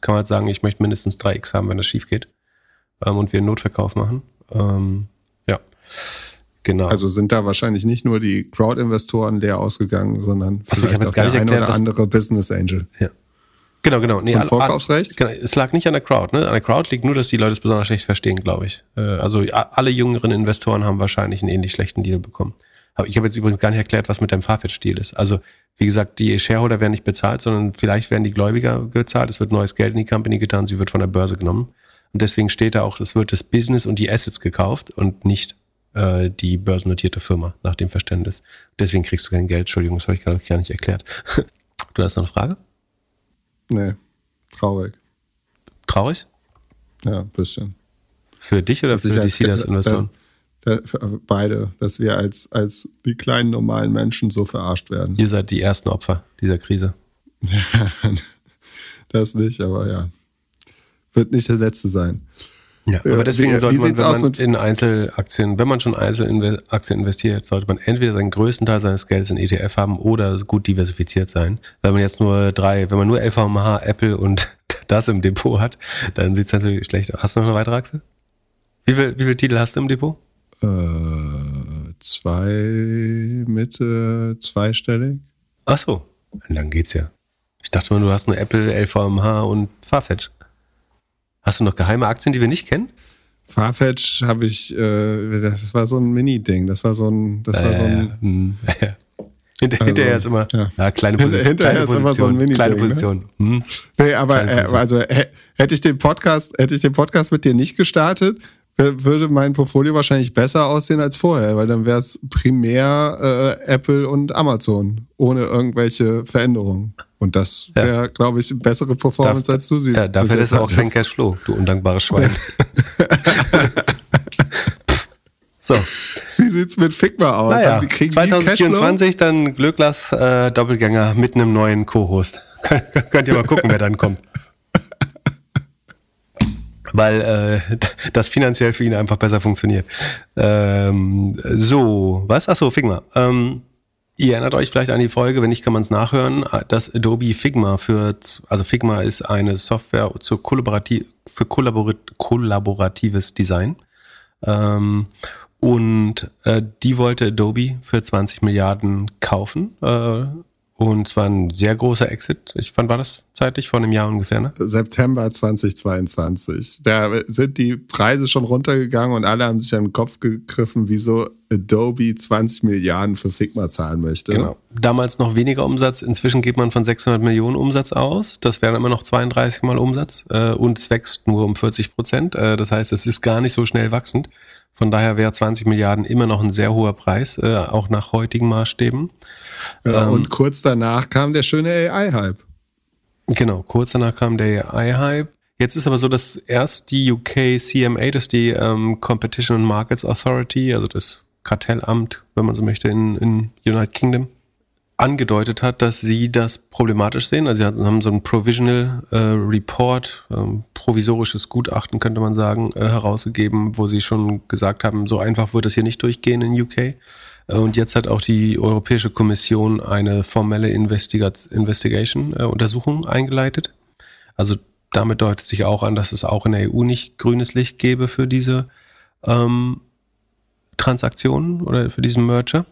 kann man halt sagen, ich möchte mindestens 3x haben, wenn das schief geht. Ähm, und wir einen Notverkauf machen. Ähm, ja, genau. Also sind da wahrscheinlich nicht nur die Crowd-Investoren leer ausgegangen, sondern also vielleicht auch der eine erklärt, oder andere Business Angel. Ja. Genau, genau. Nee, und Vorkaufsrecht? Genau, es lag nicht an der Crowd. Ne? An der Crowd liegt nur, dass die Leute es besonders schlecht verstehen, glaube ich. Äh, also alle jüngeren Investoren haben wahrscheinlich einen ähnlich schlechten Deal bekommen. Aber ich habe jetzt übrigens gar nicht erklärt, was mit deinem Farfetch-Deal ist. Also, wie gesagt, die Shareholder werden nicht bezahlt, sondern vielleicht werden die Gläubiger bezahlt. Es wird neues Geld in die Company getan, sie wird von der Börse genommen. Und deswegen steht da auch, es wird das Business und die Assets gekauft und nicht äh, die börsennotierte Firma nach dem Verständnis. Deswegen kriegst du kein Geld. Entschuldigung, das habe ich gerade gar nicht erklärt. du hast noch eine Frage? Nee, traurig. Traurig? Ja, ein bisschen. Für dich oder für die Seeders-Investoren? Beide, dass wir als, als die kleinen normalen Menschen so verarscht werden. Ihr seid die ersten Opfer dieser Krise. das nicht, aber ja. Wird nicht der letzte sein. Ja, aber deswegen wie, sollte man, wenn man in Einzelaktien, wenn man schon Einzelaktien investiert, sollte man entweder seinen größten Teil seines Geldes in ETF haben oder gut diversifiziert sein. Wenn man jetzt nur drei, wenn man nur LVMH, Apple und das im Depot hat, dann sieht es natürlich schlecht aus. Hast du noch eine weitere Achse? Wie viel, wie viele Titel hast du im Depot? Äh, zwei Mitte, zweistellig. Ach so, dann geht's ja. Ich dachte mal, du hast nur Apple, LVMH und Farfetch. Hast du noch geheime Aktien, die wir nicht kennen? Farfetch habe ich, äh, das war so ein Mini-Ding. Das war so ein, das äh, war so ein. Hm. Hinter, also, hinterher ist immer ja. Ja, kleine Position. Hinterher kleine ist immer so ein Mini Kleine ne? Position. Ne? Hm. Nee, aber äh, also hätte ich den Podcast, hätte ich den Podcast mit dir nicht gestartet, würde mein Portfolio wahrscheinlich besser aussehen als vorher, weil dann wäre es primär äh, Apple und Amazon ohne irgendwelche Veränderungen. Und das wäre, ja. glaube ich, bessere Performance, Darf, als du sie. Ja, dafür ist auch kein Cashflow, du undankbares Schwein. so. Wie sieht's mit Figma aus? Naja, 2024 dann Glücklers äh, Doppelgänger mit einem neuen Co-Host. Könnt ihr mal gucken, wer dann kommt weil äh, das finanziell für ihn einfach besser funktioniert. Ähm, so, was? Achso, Figma. Ähm, ihr erinnert euch vielleicht an die Folge, wenn nicht, kann man es nachhören, dass Adobe Figma für, also Figma ist eine Software zur Kollaborativ, für kollaborat, kollaboratives Design. Ähm, und äh, die wollte Adobe für 20 Milliarden kaufen. Äh, und es war ein sehr großer Exit. Ich, wann war das zeitlich? Vor einem Jahr ungefähr, ne? September 2022. Da sind die Preise schon runtergegangen und alle haben sich an den Kopf gegriffen, wieso Adobe 20 Milliarden für Figma zahlen möchte. Genau. Damals noch weniger Umsatz. Inzwischen geht man von 600 Millionen Umsatz aus. Das wären immer noch 32 Mal Umsatz. Äh, und es wächst nur um 40 Prozent. Äh, das heißt, es ist gar nicht so schnell wachsend. Von daher wäre 20 Milliarden immer noch ein sehr hoher Preis, äh, auch nach heutigen Maßstäben. Ähm, und kurz danach kam der schöne AI-Hype. Genau, kurz danach kam der AI-Hype. Jetzt ist aber so, dass erst die UK CMA, das ist die ähm, Competition and Markets Authority, also das Kartellamt, wenn man so möchte, in, in United Kingdom, angedeutet hat, dass sie das problematisch sehen. Also sie haben so ein Provisional äh, Report, ähm, provisorisches Gutachten könnte man sagen, äh, herausgegeben, wo sie schon gesagt haben, so einfach wird es hier nicht durchgehen in UK. Äh, und jetzt hat auch die Europäische Kommission eine formelle Investigat Investigation, äh, Untersuchung eingeleitet. Also damit deutet sich auch an, dass es auch in der EU nicht grünes Licht gäbe für diese ähm, Transaktionen oder für diesen Merger.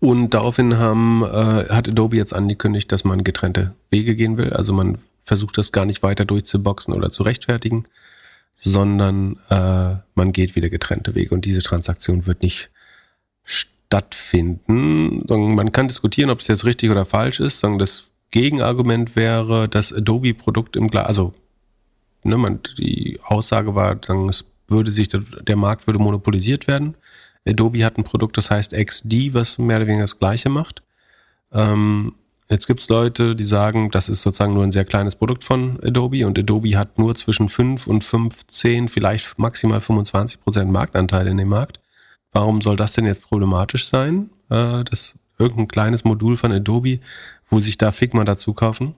Und daraufhin haben, äh, hat Adobe jetzt angekündigt, dass man getrennte Wege gehen will. Also man versucht das gar nicht weiter durchzuboxen oder zu rechtfertigen, sondern äh, man geht wieder getrennte Wege und diese Transaktion wird nicht stattfinden. Man kann diskutieren, ob es jetzt richtig oder falsch ist. Das Gegenargument wäre, das Adobe-Produkt im Glas, also ne, man, die Aussage war, es würde sich der, der Markt würde monopolisiert werden. Adobe hat ein Produkt, das heißt XD, was mehr oder weniger das Gleiche macht. Ähm, jetzt gibt es Leute, die sagen, das ist sozusagen nur ein sehr kleines Produkt von Adobe und Adobe hat nur zwischen 5 und 15, vielleicht maximal 25 Prozent Marktanteil in dem Markt. Warum soll das denn jetzt problematisch sein? Äh, dass irgendein kleines Modul von Adobe, wo sich da Figma dazu kaufen,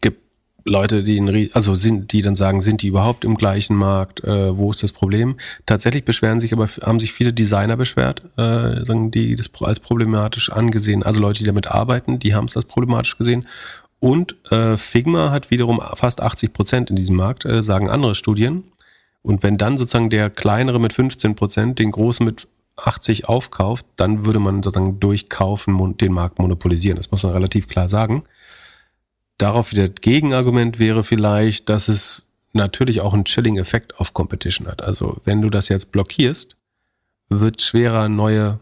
gibt Leute, die in, also sind, die dann sagen, sind die überhaupt im gleichen Markt? Äh, wo ist das Problem? Tatsächlich beschweren sich aber, haben sich viele Designer beschwert, äh, sagen, die das als problematisch angesehen. Also Leute, die damit arbeiten, die haben es als problematisch gesehen. Und äh, Figma hat wiederum fast 80 Prozent in diesem Markt, äh, sagen andere Studien. Und wenn dann sozusagen der kleinere mit 15 Prozent den großen mit 80 aufkauft, dann würde man sozusagen durchkaufen den Markt monopolisieren. Das muss man relativ klar sagen. Darauf wieder Gegenargument wäre vielleicht, dass es natürlich auch einen Chilling-Effekt auf Competition hat. Also wenn du das jetzt blockierst, wird schwerer neue,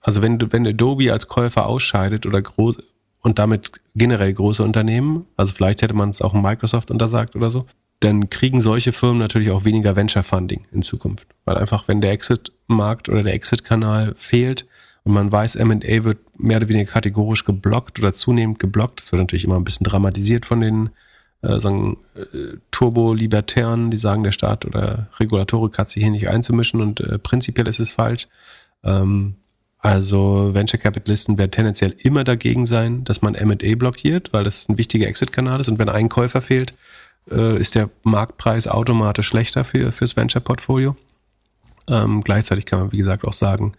also wenn wenn Adobe als Käufer ausscheidet oder groß und damit generell große Unternehmen, also vielleicht hätte man es auch Microsoft untersagt oder so, dann kriegen solche Firmen natürlich auch weniger Venture Funding in Zukunft. Weil einfach, wenn der Exit-Markt oder der Exit-Kanal fehlt, und man weiß, M&A wird mehr oder weniger kategorisch geblockt oder zunehmend geblockt. Das wird natürlich immer ein bisschen dramatisiert von den äh, sagen, äh, Turbo-Libertären, die sagen, der Staat oder Regulatorik hat sich hier nicht einzumischen und äh, prinzipiell ist es falsch. Ähm, also Venture Capitalisten werden tendenziell immer dagegen sein, dass man M&A blockiert, weil das ein wichtiger Exit-Kanal ist und wenn ein Käufer fehlt, äh, ist der Marktpreis automatisch schlechter für fürs Venture-Portfolio. Ähm, gleichzeitig kann man, wie gesagt, auch sagen,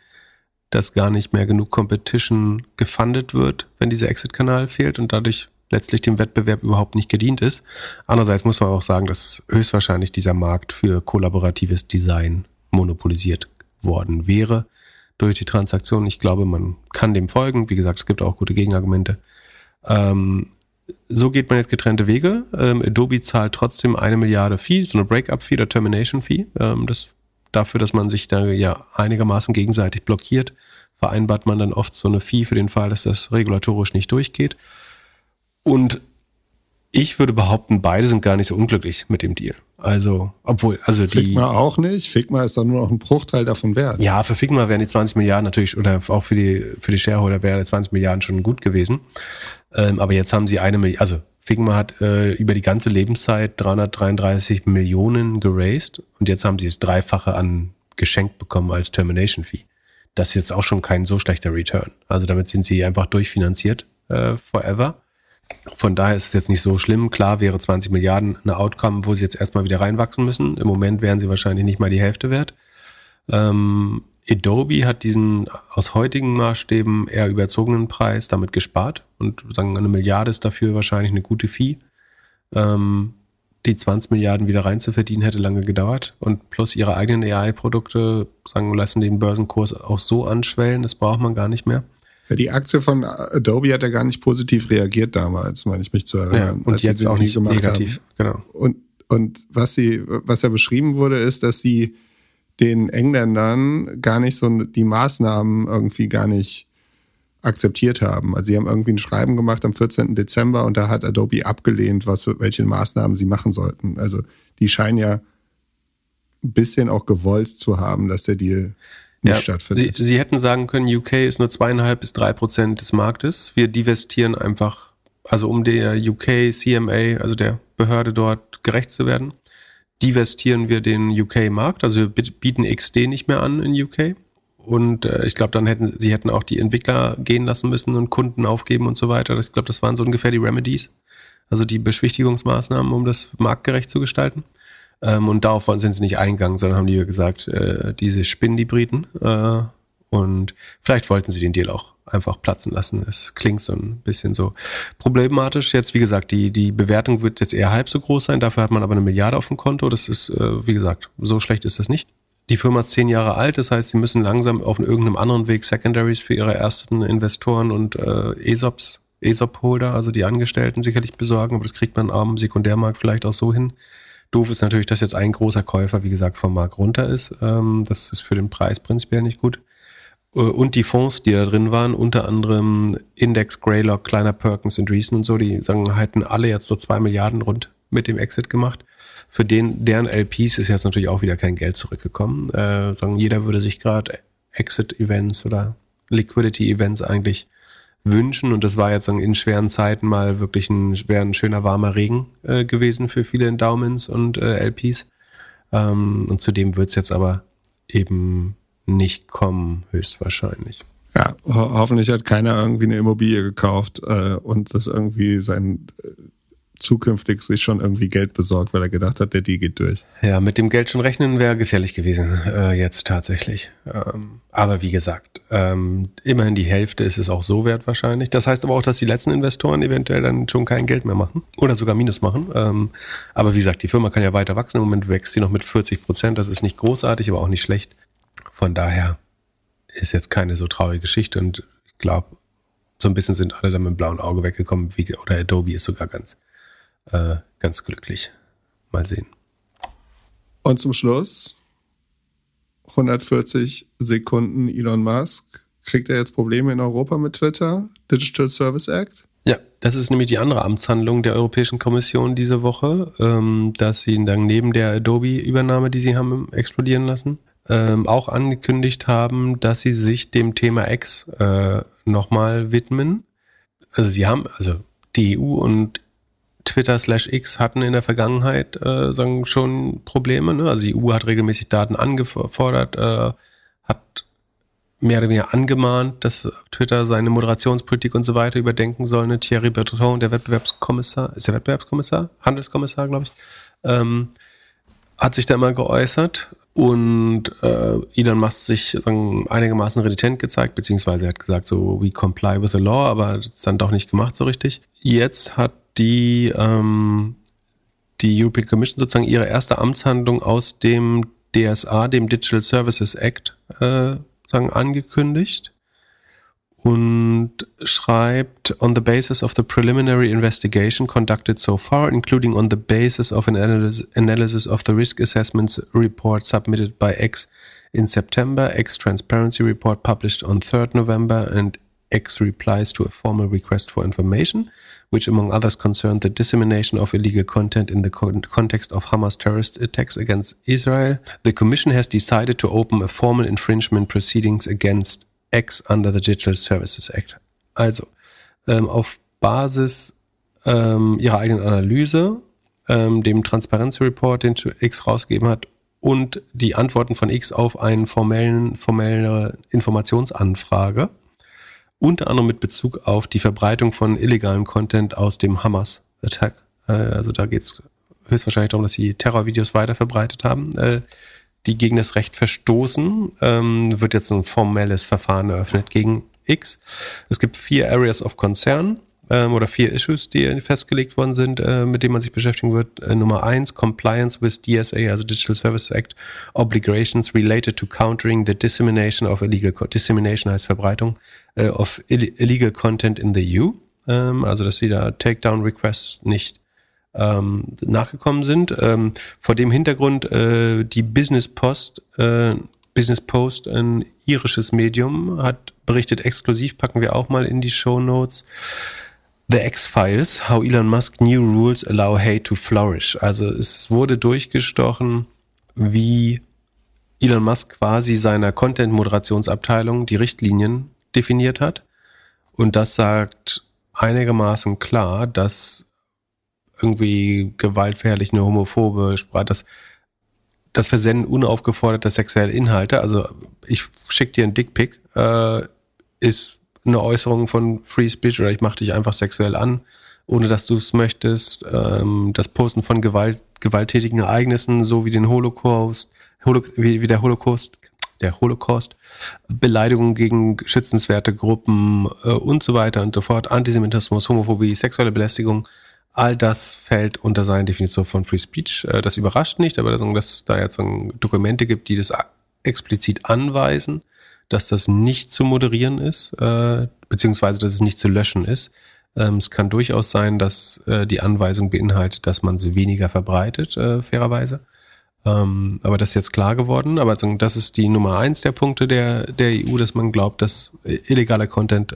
dass gar nicht mehr genug Competition gefundet wird, wenn dieser Exit-Kanal fehlt und dadurch letztlich dem Wettbewerb überhaupt nicht gedient ist. Andererseits muss man auch sagen, dass höchstwahrscheinlich dieser Markt für kollaboratives Design monopolisiert worden wäre durch die Transaktion. Ich glaube, man kann dem folgen. Wie gesagt, es gibt auch gute Gegenargumente. Ähm, so geht man jetzt getrennte Wege. Ähm, Adobe zahlt trotzdem eine Milliarde Fee, so eine Break-up-Fee oder Termination-Fee. Ähm, das dafür, dass man sich da ja einigermaßen gegenseitig blockiert, vereinbart man dann oft so eine Fee für den Fall, dass das regulatorisch nicht durchgeht. Und ich würde behaupten, beide sind gar nicht so unglücklich mit dem Deal. Also, obwohl, also die. Figma auch nicht. Figma ist doch nur noch ein Bruchteil davon wert. Ja, für Figma wären die 20 Milliarden natürlich, oder auch für die, für die Shareholder wären die 20 Milliarden schon gut gewesen. Ähm, aber jetzt haben sie eine Milliarde, also Figma hat äh, über die ganze Lebenszeit 333 Millionen geraced und jetzt haben sie das Dreifache an geschenkt bekommen als Termination Fee. Das ist jetzt auch schon kein so schlechter Return. Also damit sind sie einfach durchfinanziert äh, forever. Von daher ist es jetzt nicht so schlimm. Klar wäre 20 Milliarden eine Outcome, wo sie jetzt erstmal wieder reinwachsen müssen. Im Moment wären sie wahrscheinlich nicht mal die Hälfte wert. Ähm, Adobe hat diesen aus heutigen Maßstäben eher überzogenen Preis damit gespart und sagen, eine Milliarde ist dafür wahrscheinlich eine gute Fee. Ähm, die 20 Milliarden wieder reinzuverdienen hätte lange gedauert und plus ihre eigenen AI-Produkte sagen lassen den Börsenkurs auch so anschwellen, das braucht man gar nicht mehr. Ja, die Aktie von Adobe hat ja gar nicht positiv reagiert damals, meine ich mich zu erinnern. Ja, und jetzt auch nicht negativ, haben. genau. Und, und was sie, was ja beschrieben wurde, ist, dass sie den Engländern gar nicht so die Maßnahmen irgendwie gar nicht akzeptiert haben. Also sie haben irgendwie ein Schreiben gemacht am 14. Dezember und da hat Adobe abgelehnt, was, welche Maßnahmen sie machen sollten. Also die scheinen ja ein bisschen auch gewollt zu haben, dass der Deal nicht ja, stattfindet. Sie, sie hätten sagen können, UK ist nur zweieinhalb bis drei Prozent des Marktes. Wir divestieren einfach, also um der UK CMA, also der Behörde dort gerecht zu werden, divestieren wir den UK-Markt, also wir bieten XD nicht mehr an in UK. Und äh, ich glaube, dann hätten sie hätten auch die Entwickler gehen lassen müssen und Kunden aufgeben und so weiter. Ich glaube, das waren so ungefähr die Remedies, also die Beschwichtigungsmaßnahmen, um das marktgerecht zu gestalten. Ähm, und darauf sind sie nicht eingegangen, sondern haben die gesagt, äh, diese spinnen die Briten. Äh, und vielleicht wollten sie den Deal auch einfach platzen lassen. Es klingt so ein bisschen so problematisch. Jetzt, wie gesagt, die, die Bewertung wird jetzt eher halb so groß sein. Dafür hat man aber eine Milliarde auf dem Konto. Das ist, äh, wie gesagt, so schlecht ist das nicht. Die Firma ist zehn Jahre alt, das heißt, sie müssen langsam auf irgendeinem anderen Weg Secondaries für ihre ersten Investoren und äh, ESOPs, ESOP-Holder, also die Angestellten sicherlich besorgen, aber das kriegt man am Sekundärmarkt vielleicht auch so hin. Doof ist natürlich, dass jetzt ein großer Käufer, wie gesagt, vom Markt runter ist. Ähm, das ist für den Preis prinzipiell nicht gut. Äh, und die Fonds, die da drin waren, unter anderem Index, Greylock, Kleiner Perkins und Reason und so, die sagen, hätten alle jetzt so zwei Milliarden rund mit dem Exit gemacht. Für den, deren LPs ist jetzt natürlich auch wieder kein Geld zurückgekommen. Äh, sagen, jeder würde sich gerade Exit-Events oder Liquidity-Events eigentlich wünschen. Und das war jetzt in schweren Zeiten mal wirklich ein, ein schöner warmer Regen äh, gewesen für viele Endowments und äh, LPs. Ähm, und zudem wird es jetzt aber eben nicht kommen, höchstwahrscheinlich. Ja, ho hoffentlich hat keiner irgendwie eine Immobilie gekauft äh, und das irgendwie sein zukünftig sich schon irgendwie Geld besorgt, weil er gedacht hat, der Deal geht durch. Ja, mit dem Geld schon rechnen wäre gefährlich gewesen, äh, jetzt tatsächlich. Ähm, aber wie gesagt, ähm, immerhin die Hälfte ist es auch so wert wahrscheinlich. Das heißt aber auch, dass die letzten Investoren eventuell dann schon kein Geld mehr machen oder sogar Minus machen. Ähm, aber wie gesagt, die Firma kann ja weiter wachsen. Im Moment wächst sie noch mit 40 Prozent. Das ist nicht großartig, aber auch nicht schlecht. Von daher ist jetzt keine so traurige Geschichte und ich glaube, so ein bisschen sind alle da mit dem blauen Auge weggekommen, wie, oder Adobe ist sogar ganz, äh, ganz glücklich. Mal sehen. Und zum Schluss 140 Sekunden Elon Musk. Kriegt er jetzt Probleme in Europa mit Twitter? Digital Service Act? Ja, das ist nämlich die andere Amtshandlung der Europäischen Kommission diese Woche, ähm, dass sie dann neben der Adobe-Übernahme, die sie haben explodieren lassen, ähm, auch angekündigt haben, dass sie sich dem Thema X äh, nochmal widmen. Also sie haben, also die EU und Twitter slash X hatten in der Vergangenheit äh, sagen schon Probleme. Ne? Also die EU hat regelmäßig Daten angefordert, äh, hat mehr oder weniger angemahnt, dass Twitter seine Moderationspolitik und so weiter überdenken soll. Ne? Thierry Bertrand, der Wettbewerbskommissar, ist der Wettbewerbskommissar? Handelskommissar, glaube ich, ähm, hat sich da immer geäußert und äh, Elon Musk sich sagen, einigermaßen renitent gezeigt, beziehungsweise er hat gesagt, so, we comply with the law, aber das ist dann doch nicht gemacht so richtig. Jetzt hat die, ähm, die European Commission sozusagen ihre erste Amtshandlung aus dem DSA, dem Digital Services Act, äh, sagen, angekündigt und schreibt, on the basis of the preliminary investigation conducted so far, including on the basis of an analysis of the risk assessments report submitted by X in September, X transparency report published on 3rd November, and X replies to a formal request for information, which among others concerned the dissemination of illegal content in the context of Hamas terrorist attacks against Israel. The Commission has decided to open a formal infringement proceedings against X under the Digital Services Act. Also, ähm, auf Basis ähm, ihrer eigenen Analyse, ähm, dem Transparency Report, den X rausgegeben hat, und die Antworten von X auf eine formelle Informationsanfrage, unter anderem mit Bezug auf die Verbreitung von illegalem Content aus dem Hamas-Attack. Äh, also da geht es höchstwahrscheinlich darum, dass sie Terrorvideos weiter verbreitet haben. Äh, die gegen das Recht verstoßen, ähm, wird jetzt ein formelles Verfahren eröffnet gegen X. Es gibt vier Areas of Concern ähm, oder vier Issues, die festgelegt worden sind, äh, mit denen man sich beschäftigen wird. Äh, Nummer eins, Compliance with DSA, also Digital Services Act, Obligations related to countering the dissemination of illegal, dissemination heißt Verbreitung, äh, of illegal content in the EU. Ähm, also, dass sie da Takedown Requests nicht ähm, nachgekommen sind. Ähm, vor dem Hintergrund äh, die Business Post, äh, Business Post, ein irisches Medium, hat berichtet exklusiv, packen wir auch mal in die Show Notes. The X-Files, how Elon Musk new rules allow hate to flourish. Also es wurde durchgestochen, wie Elon Musk quasi seiner Content-Moderationsabteilung die Richtlinien definiert hat. Und das sagt einigermaßen klar, dass irgendwie gewaltverherrliche, homophobe Sprache, das, das Versenden unaufgeforderter sexueller Inhalte, also ich schicke dir einen Dickpick, äh, ist eine Äußerung von Free Speech oder ich mache dich einfach sexuell an, ohne dass du es möchtest. Ähm, das Posten von Gewalt, gewalttätigen Ereignissen, so wie den Holocaust, Holo, wie, wie der Holocaust, der Holocaust, Beleidigungen gegen schützenswerte Gruppen äh, und so weiter und so fort, Antisemitismus, Homophobie, sexuelle Belästigung, All das fällt unter seine Definition von Free Speech. Äh, das überrascht nicht, aber dass es da jetzt Dokumente gibt, die das explizit anweisen, dass das nicht zu moderieren ist, äh, beziehungsweise dass es nicht zu löschen ist. Ähm, es kann durchaus sein, dass äh, die Anweisung beinhaltet, dass man sie weniger verbreitet, fairerweise. Ähm, aber das ist jetzt klar geworden. Aber das ist die Nummer eins der Punkte der, der EU, dass man glaubt, dass illegaler Content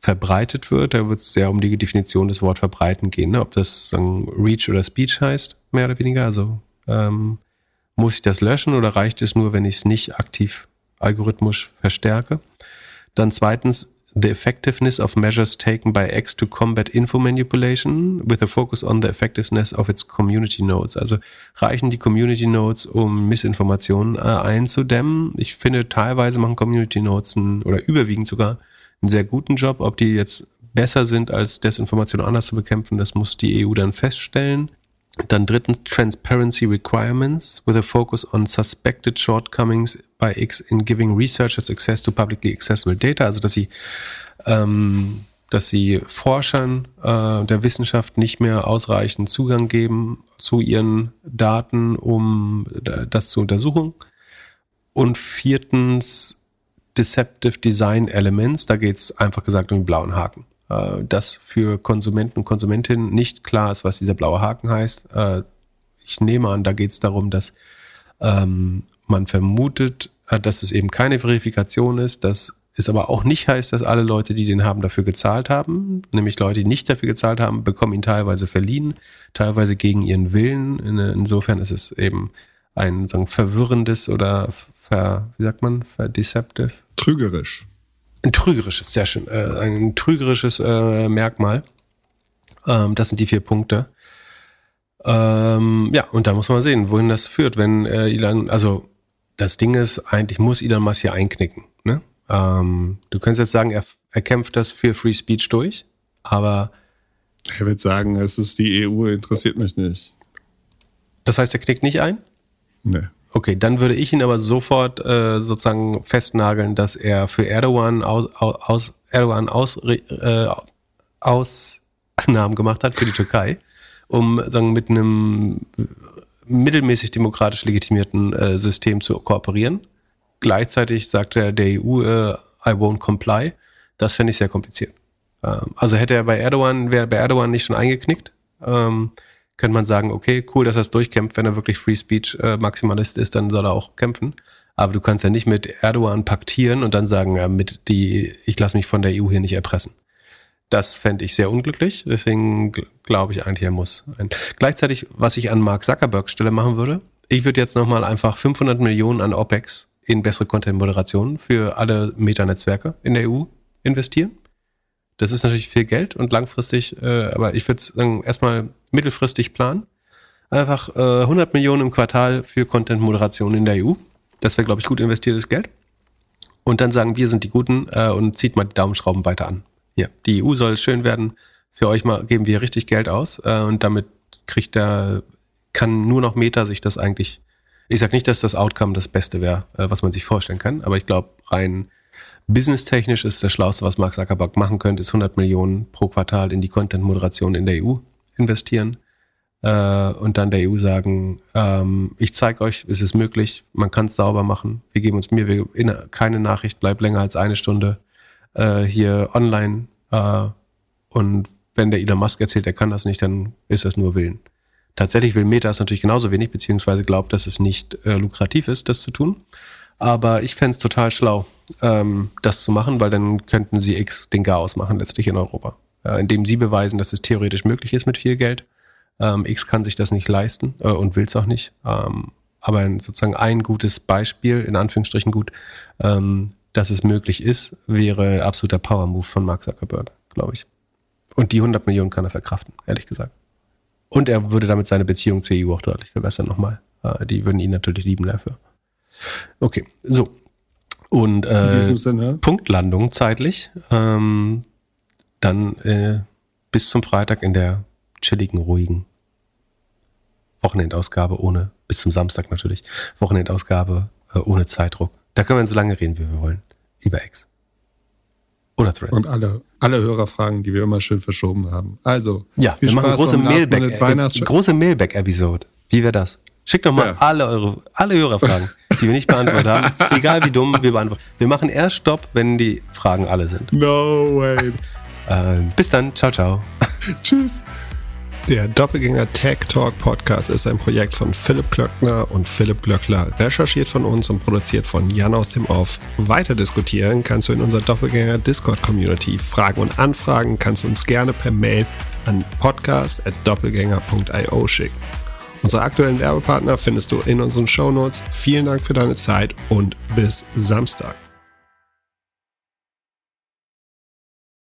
verbreitet wird. Da wird es sehr um die Definition des Wort verbreiten gehen, ne? ob das sagen, Reach oder Speech heißt, mehr oder weniger. Also ähm, muss ich das löschen oder reicht es nur, wenn ich es nicht aktiv algorithmisch verstärke? Dann zweitens, the effectiveness of measures taken by X to combat info manipulation with a focus on the effectiveness of its community nodes. Also reichen die Community Nodes, um Missinformationen äh, einzudämmen? Ich finde, teilweise machen Community Nodes ein, oder überwiegend sogar einen sehr guten Job. Ob die jetzt besser sind, als Desinformation anders zu bekämpfen, das muss die EU dann feststellen. Dann drittens Transparency Requirements with a focus on suspected shortcomings by X in giving researchers access to publicly accessible data, also dass sie ähm, dass sie Forschern äh, der Wissenschaft nicht mehr ausreichend Zugang geben zu ihren Daten, um das zu untersuchen. Und viertens Deceptive Design Elements. Da geht es einfach gesagt um den blauen Haken. Äh, dass für Konsumenten und Konsumentinnen nicht klar ist, was dieser blaue Haken heißt. Äh, ich nehme an, da geht es darum, dass ähm, man vermutet, äh, dass es eben keine Verifikation ist, dass es aber auch nicht heißt, dass alle Leute, die den haben, dafür gezahlt haben. Nämlich Leute, die nicht dafür gezahlt haben, bekommen ihn teilweise verliehen, teilweise gegen ihren Willen. Insofern ist es eben ein sagen, verwirrendes oder ver, wie sagt man, verdeceptive? Trügerisch. Ein trügerisches, sehr schön. Äh, ein trügerisches äh, Merkmal. Ähm, das sind die vier Punkte. Ähm, ja, und da muss man sehen, wohin das führt, wenn äh, Elon, also das Ding ist, eigentlich muss Elon Musk hier einknicken. Ne? Ähm, du könntest jetzt sagen, er, er kämpft das für Free Speech durch, aber er wird sagen, es ist die EU, interessiert mich nicht. Das heißt, er knickt nicht ein? Nee. Okay, dann würde ich ihn aber sofort äh, sozusagen festnageln, dass er für Erdogan aus, aus Erdogan aus, äh, Ausnahmen gemacht hat für die Türkei, um sagen mit einem mittelmäßig demokratisch legitimierten äh, System zu kooperieren. Gleichzeitig sagt er der EU, äh, I won't comply. Das fände ich sehr kompliziert. Ähm, also hätte er bei Erdogan, wäre bei Erdogan nicht schon eingeknickt, ähm, könnte man sagen, okay, cool, dass er es durchkämpft. Wenn er wirklich Free Speech äh, Maximalist ist, dann soll er auch kämpfen. Aber du kannst ja nicht mit Erdogan paktieren und dann sagen, ja, mit die, ich lasse mich von der EU hier nicht erpressen. Das fände ich sehr unglücklich. Deswegen glaube ich eigentlich, er muss. Ein. Gleichzeitig, was ich an Mark Zuckerberg Stelle machen würde, ich würde jetzt nochmal einfach 500 Millionen an OPEX in bessere Content-Moderation für alle Meta-Netzwerke in der EU investieren. Das ist natürlich viel Geld und langfristig, äh, aber ich würde sagen, erstmal mittelfristig planen. Einfach äh, 100 Millionen im Quartal für Content-Moderation in der EU. Das wäre, glaube ich, gut investiertes Geld. Und dann sagen, wir sind die Guten äh, und zieht mal die Daumenschrauben weiter an. Hier, die EU soll schön werden. Für euch mal geben wir richtig Geld aus äh, und damit kriegt der, kann nur noch Meta sich das eigentlich. Ich sage nicht, dass das Outcome das Beste wäre, äh, was man sich vorstellen kann, aber ich glaube, rein businesstechnisch ist das Schlauste, was Mark Zuckerberg machen könnte, ist 100 Millionen pro Quartal in die Content-Moderation in der EU investieren äh, und dann der EU sagen, ähm, ich zeige euch, es ist möglich, man kann es sauber machen, wir geben uns mir, keine Nachricht bleibt länger als eine Stunde äh, hier online äh, und wenn der Elon Musk erzählt, er kann das nicht, dann ist das nur Willen. Tatsächlich will Meta es natürlich genauso wenig, beziehungsweise glaubt, dass es nicht äh, lukrativ ist, das zu tun. Aber ich fände es total schlau, ähm, das zu machen, weil dann könnten sie X den Chaos machen, letztlich in Europa. Äh, indem sie beweisen, dass es theoretisch möglich ist mit viel Geld. Ähm, X kann sich das nicht leisten äh, und will es auch nicht. Ähm, aber sozusagen ein gutes Beispiel, in Anführungsstrichen gut, ähm, dass es möglich ist, wäre absoluter Power-Move von Mark Zuckerberg, glaube ich. Und die 100 Millionen kann er verkraften, ehrlich gesagt. Und er würde damit seine Beziehung zur EU auch deutlich verbessern nochmal. Äh, die würden ihn natürlich lieben dafür. Okay, so. Und äh, Sinne. Punktlandung zeitlich. Ähm, dann äh, bis zum Freitag in der chilligen, ruhigen Wochenendausgabe ohne, bis zum Samstag natürlich, Wochenendausgabe äh, ohne Zeitdruck. Da können wir so lange reden, wie wir wollen. Über X. Oder Threads. Und alle, alle Hörerfragen, die wir immer schön verschoben haben. Also, ja, wir machen große Mailback, große Mailback-Episode. Wie wäre das? Schickt doch mal ja. alle eure, alle Hörerfragen, die wir nicht beantwortet haben. Egal wie dumm wir beantworten. Wir machen erst Stopp, wenn die Fragen alle sind. No way. Äh, bis dann. Ciao, ciao. Tschüss. Der Doppelgänger Tech Talk Podcast ist ein Projekt von Philipp Glöckner und Philipp Glöckler, recherchiert von uns und produziert von Jan aus dem Off. Weiter diskutieren kannst du in unserer Doppelgänger Discord Community. Fragen und Anfragen kannst du uns gerne per Mail an podcast.doppelgänger.io schicken. Unsere aktuellen Werbepartner findest du in unseren Shownotes. Vielen Dank für deine Zeit und bis Samstag.